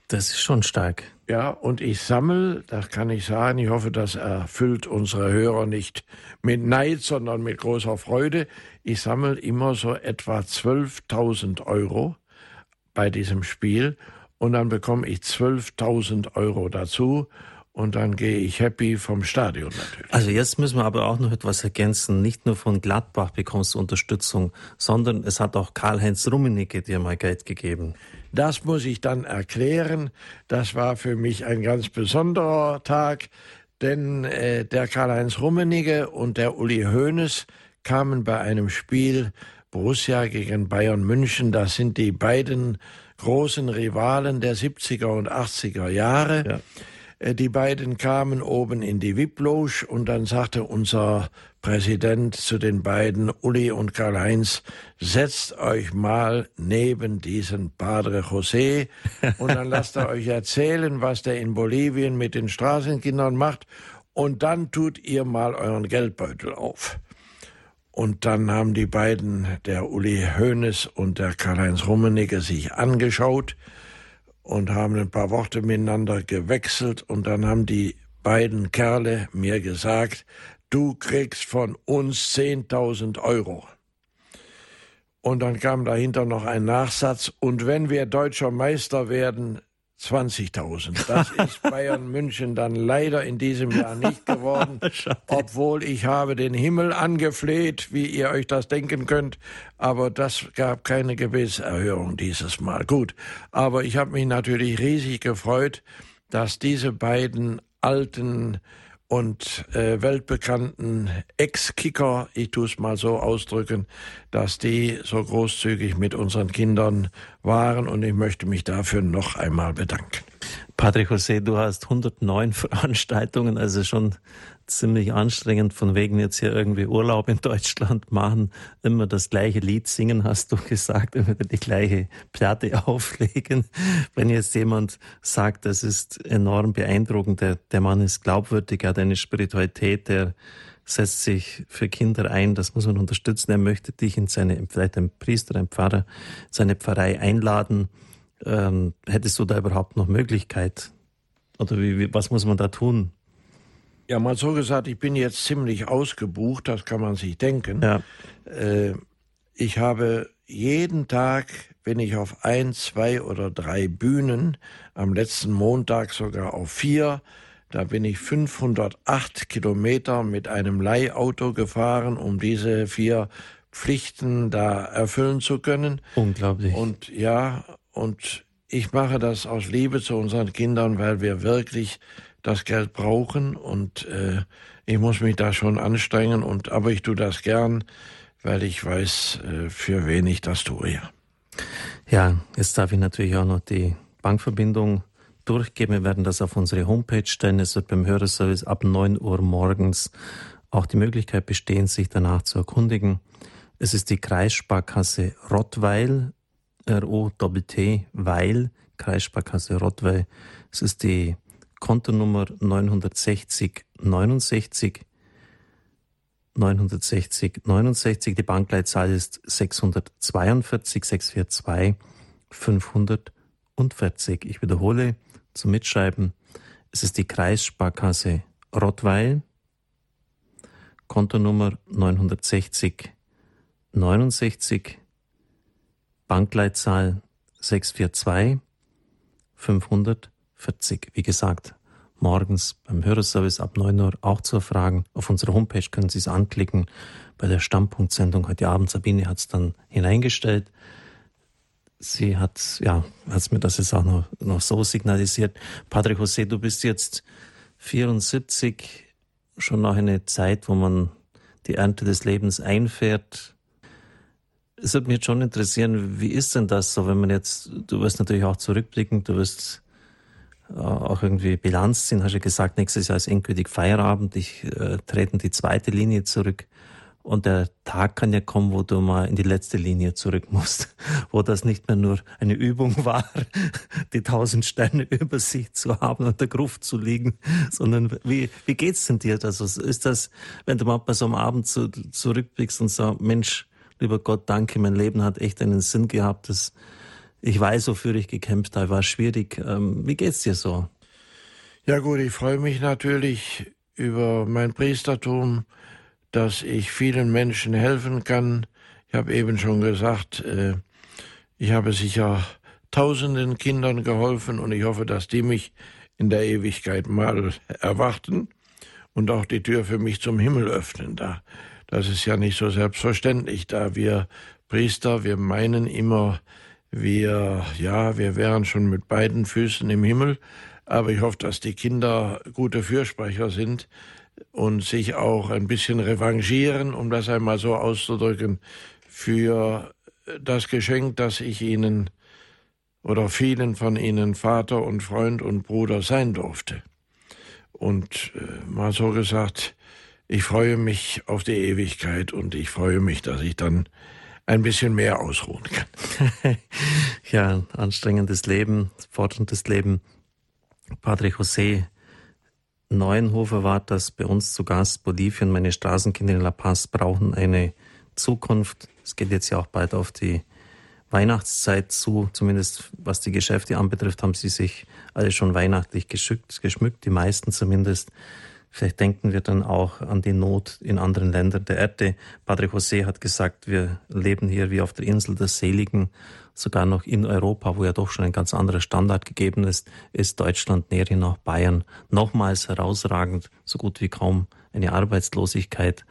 Das ist schon stark. Ja, und ich sammle, das kann ich sagen, ich hoffe, das erfüllt unsere Hörer nicht mit Neid, sondern mit großer Freude. Ich sammle immer so etwa 12.000 Euro bei diesem Spiel und dann bekomme ich 12.000 Euro dazu und dann gehe ich happy vom Stadion natürlich. Also jetzt müssen wir aber auch noch etwas ergänzen. Nicht nur von Gladbach bekommst du Unterstützung, sondern es hat auch Karl-Heinz Rummenigge dir mal Geld gegeben. Das muss ich dann erklären. Das war für mich ein ganz besonderer Tag, denn äh, der Karl-Heinz Rummenigge und der Uli Hoeneß kamen bei einem Spiel Borussia gegen Bayern München. Das sind die beiden großen Rivalen der 70er und 80er Jahre. Ja. Äh, die beiden kamen oben in die VIP-Loge und dann sagte unser Präsident zu den beiden, Uli und Karl-Heinz, setzt euch mal neben diesen Padre José und dann lasst er euch erzählen, was der in Bolivien mit den Straßenkindern macht und dann tut ihr mal euren Geldbeutel auf. Und dann haben die beiden, der Uli Hoeneß und der Karl-Heinz Rummenigge, sich angeschaut und haben ein paar Worte miteinander gewechselt und dann haben die beiden Kerle mir gesagt, du kriegst von uns 10.000 Euro. Und dann kam dahinter noch ein Nachsatz, und wenn wir deutscher Meister werden, 20.000. Das ist Bayern München dann leider in diesem Jahr nicht geworden, obwohl ich habe den Himmel angefleht, wie ihr euch das denken könnt, aber das gab keine Gebetserhörung dieses Mal. Gut, aber ich habe mich natürlich riesig gefreut, dass diese beiden alten und äh, weltbekannten Ex-Kicker, ich tue es mal so ausdrücken, dass die so großzügig mit unseren Kindern waren und ich möchte mich dafür noch einmal bedanken. Patrick José, du hast 109 Veranstaltungen, also schon ziemlich anstrengend, von wegen jetzt hier irgendwie Urlaub in Deutschland machen, immer das gleiche Lied singen, hast du gesagt, immer die gleiche Platte auflegen. Wenn jetzt jemand sagt, das ist enorm beeindruckend, der, der Mann ist glaubwürdig, hat eine Spiritualität, der setzt sich für Kinder ein, das muss man unterstützen. Er möchte dich in seine, vielleicht ein Priester, ein Pfarrer, seine Pfarrei einladen. Ähm, hättest du da überhaupt noch Möglichkeit? Oder wie, wie, was muss man da tun? Ja, mal so gesagt, ich bin jetzt ziemlich ausgebucht, das kann man sich denken. Ja. Äh, ich habe jeden Tag, bin ich auf ein, zwei oder drei Bühnen, am letzten Montag sogar auf vier. Da bin ich 508 Kilometer mit einem Leihauto gefahren, um diese vier Pflichten da erfüllen zu können. Unglaublich. Und ja, und ich mache das aus Liebe zu unseren Kindern, weil wir wirklich das Geld brauchen und äh, ich muss mich da schon anstrengen und aber ich tue das gern, weil ich weiß, äh, für wen ich das tue. Ja. ja, jetzt darf ich natürlich auch noch die Bankverbindung durchgeben. Wir werden das auf unsere Homepage stellen. Es wird beim Hörerservice ab 9 Uhr morgens auch die Möglichkeit bestehen, sich danach zu erkundigen. Es ist die Kreissparkasse Rottweil, R-O-T-T, Weil, Kreissparkasse Rottweil. Es ist die Kontonummer 960 69 960 69. Die Bankleitzahl ist 642 642 540. Ich wiederhole zum Mitschreiben. Es ist die Kreissparkasse Rottweil. Kontonummer 960 69. Bankleitzahl 642 540. 40. Wie gesagt, morgens beim Hörerservice ab 9 Uhr auch zu erfragen. Auf unserer Homepage können Sie es anklicken. Bei der Stammpunktsendung heute Abend, Sabine hat es dann hineingestellt. Sie hat, ja, hat mir das jetzt auch noch, noch so signalisiert. Patrick José, du bist jetzt 74, schon noch eine Zeit, wo man die Ernte des Lebens einfährt. Es würde mich jetzt schon interessieren, wie ist denn das so, wenn man jetzt, du wirst natürlich auch zurückblicken, du wirst auch irgendwie Bilanz ziehen. Hast du gesagt, nächstes Jahr ist endgültig Feierabend, ich äh, trete in die zweite Linie zurück. Und der Tag kann ja kommen, wo du mal in die letzte Linie zurück musst, wo das nicht mehr nur eine Übung war, die tausend Sterne über sich zu haben und der Gruft zu liegen, sondern wie, wie geht's denn dir? Also ist das, wenn du mal bei so einem Abend zu, zurückblickst und sagst, Mensch, lieber Gott, danke, mein Leben hat echt einen Sinn gehabt, das Ich weiß, wofür ich gekämpft habe, war schwierig. Ähm, wie geht's dir so? Ja gut, ich freue mich natürlich über mein Priestertum, dass ich vielen Menschen helfen kann. Ich habe eben schon gesagt, äh, ich habe sicher tausenden Kindern geholfen und ich hoffe, dass die mich in der Ewigkeit mal erwarten und auch die Tür für mich zum Himmel öffnen. Da, das ist ja nicht so selbstverständlich, da wir Priester, wir meinen immer, wir, ja, wir wären schon mit beiden Füßen im Himmel, aber ich hoffe, dass die Kinder gute Fürsprecher sind und sich auch ein bisschen revanchieren, um das einmal so auszudrücken, für das Geschenk, das ich ihnen oder vielen von ihnen Vater und Freund und Bruder sein durfte. Und äh, mal so gesagt, ich freue mich auf die Ewigkeit und ich freue mich, dass ich dann ein bisschen mehr ausruhen kann. ja, anstrengendes Leben, forderndes Leben. Padre José Neuenhofer war das bei uns zu Gast. Bolivien, meine Straßenkinder in La Paz brauchen eine Zukunft. Es geht jetzt ja auch bald auf die Weihnachtszeit zu, zumindest was die Geschäfte anbetrifft, haben sie sich alle schon weihnachtlich geschmückt, geschmückt, die meisten zumindest. Vielleicht denken wir dann auch an die Not in anderen Ländern der Erde. Padre José hat gesagt, wir leben hier wie auf der Insel des Seligen, sogar noch in Europa, wo ja doch schon ein ganz anderer Standard gegeben ist, ist Deutschland näher nach Bayern nochmals herausragend, so gut wie kaum eine Arbeitslosigkeit,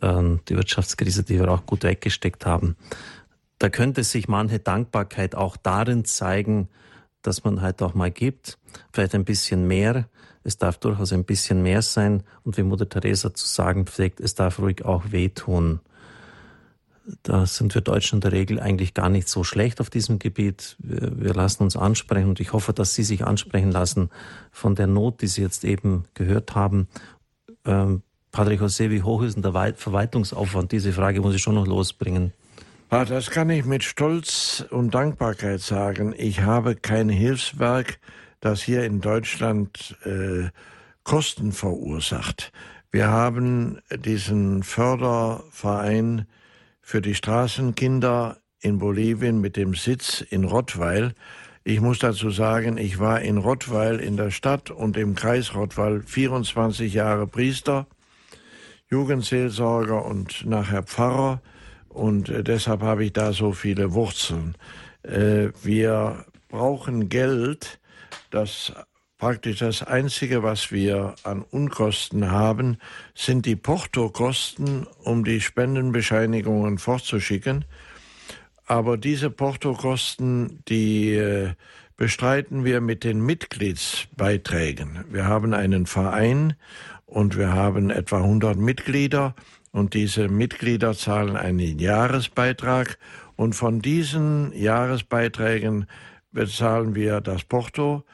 ähm, die Wirtschaftskrise, die wir auch gut weggesteckt haben. Da könnte sich manche Dankbarkeit auch darin zeigen, dass man halt auch mal gibt, vielleicht ein bisschen mehr. Es darf durchaus ein bisschen mehr sein und wie Mutter Teresa zu sagen pflegt, es darf ruhig auch wehtun. Da sind wir Deutschen in der Regel eigentlich gar nicht so schlecht auf diesem Gebiet. Wir, wir lassen uns ansprechen und ich hoffe, dass Sie sich ansprechen lassen von der Not, die Sie jetzt eben gehört haben. Ähm, Padre José, wie hoch ist denn der Verwaltungsaufwand? Diese Frage muss ich schon noch losbringen. Ah, das kann ich mit Stolz und Dankbarkeit sagen. Ich habe kein Hilfswerk, das hier in Deutschland äh, Kosten verursacht. Wir haben diesen Förderverein für die Straßenkinder in Bolivien mit dem Sitz in Rottweil. Ich muss dazu sagen, ich war in Rottweil in der Stadt und im Kreis Rottweil 24 Jahre Priester, Jugendseelsorger und nachher Pfarrer und äh, deshalb habe ich da so viele Wurzeln. Äh, wir brauchen Geld, das praktisch das Einzige, was wir an Unkosten haben, sind die Portokosten, um die Spendenbescheinigungen fortzuschicken. Aber diese Portokosten, die äh, bestreiten wir mit den Mitgliedsbeiträgen. Wir haben einen Verein und wir haben etwa 100 Mitglieder und diese Mitglieder zahlen einen Jahresbeitrag und von diesen Jahresbeiträgen bezahlen wir das Porto.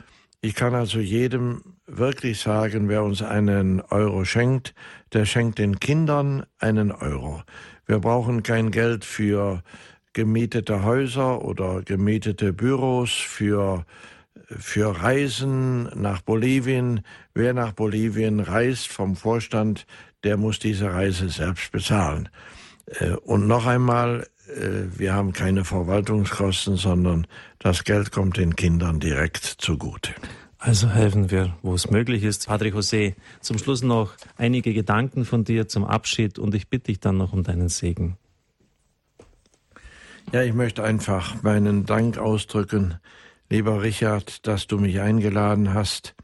Ich kann also jedem wirklich sagen, wer uns einen Euro schenkt, der schenkt den Kindern einen Euro. Wir brauchen kein Geld für gemietete Häuser oder gemietete Büros, für, für Reisen nach Bolivien. Wer nach Bolivien reist vom Vorstand, der muss diese Reise selbst bezahlen. Äh, und noch einmal, wir haben keine Verwaltungskosten, sondern das Geld kommt den Kindern direkt zugute. Also helfen wir, wo es möglich ist. Padre José, zum Schluss noch einige Gedanken von dir zum Abschied und ich bitte dich dann noch um deinen Segen. Ja, ich möchte einfach meinen Dank ausdrücken, lieber Richard, dass du mich eingeladen hast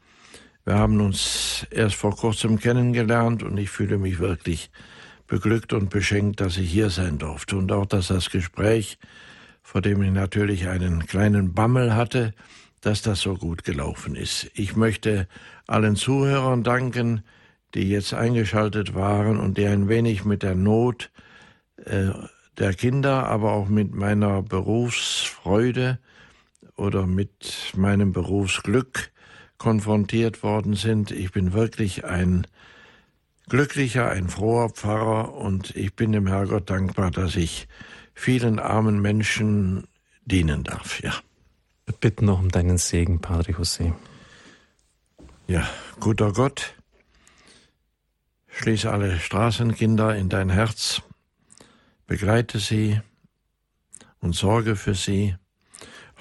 wir haben uns erst vor kurzem kennengelernt und ich fühle mich wirklich beglückt und beschenkt, dass ich hier sein durfte und auch, dass das Gespräch, vor dem ich natürlich einen kleinen Bammel hatte, dass das so gut gelaufen ist. Ich möchte allen Zuhörern danken, die jetzt eingeschaltet waren und die ein wenig mit der Not äh, der Kinder, aber auch mit meiner Berufsfreude oder mit meinem Berufsglück konfrontiert worden sind. Ich bin wirklich ein glücklicher, ein froher Pfarrer und ich bin dem Herrgott dankbar, dass ich vielen armen Menschen dienen darf. Ja. Wir bitten noch um deinen Segen, Padre José. Ja, guter Gott, schließe alle Straßenkinder in dein Herz, begleite sie und sorge für sie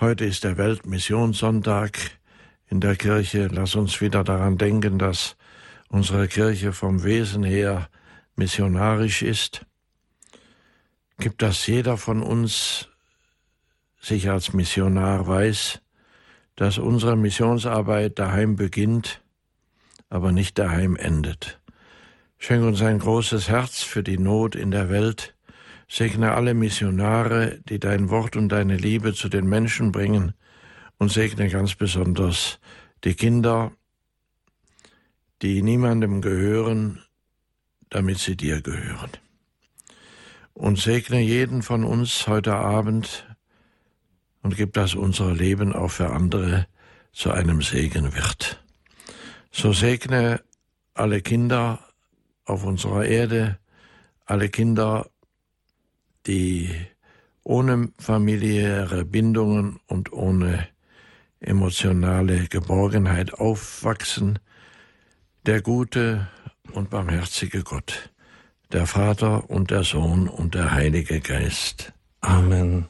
Heute ist der Weltmissionssonntag in der Kirche. Lass uns wieder daran denken, dass unsere Kirche vom Wesen her missionarisch ist. Gibt dass jeder von uns sich als Missionar weiß, dass unsere Missionsarbeit daheim beginnt, aber nicht daheim endet. Schenk uns ein großes Herz für die Not in der Welt. Segne alle Missionare, die dein Wort und deine Liebe zu den Menschen bringen. Und segne ganz besonders die Kinder, die niemandem gehören, damit sie dir gehören. Und segne jeden von uns heute Abend und gib, dass unser Leben auch für andere zu einem Segen wird. So segne alle Kinder auf unserer Erde, alle Kinder, die ohne familiäre Bindungen und ohne emotionale Geborgenheit aufwachsen, der gute und barmherzige Gott, der Vater und der Sohn und der Heilige Geist. Amen.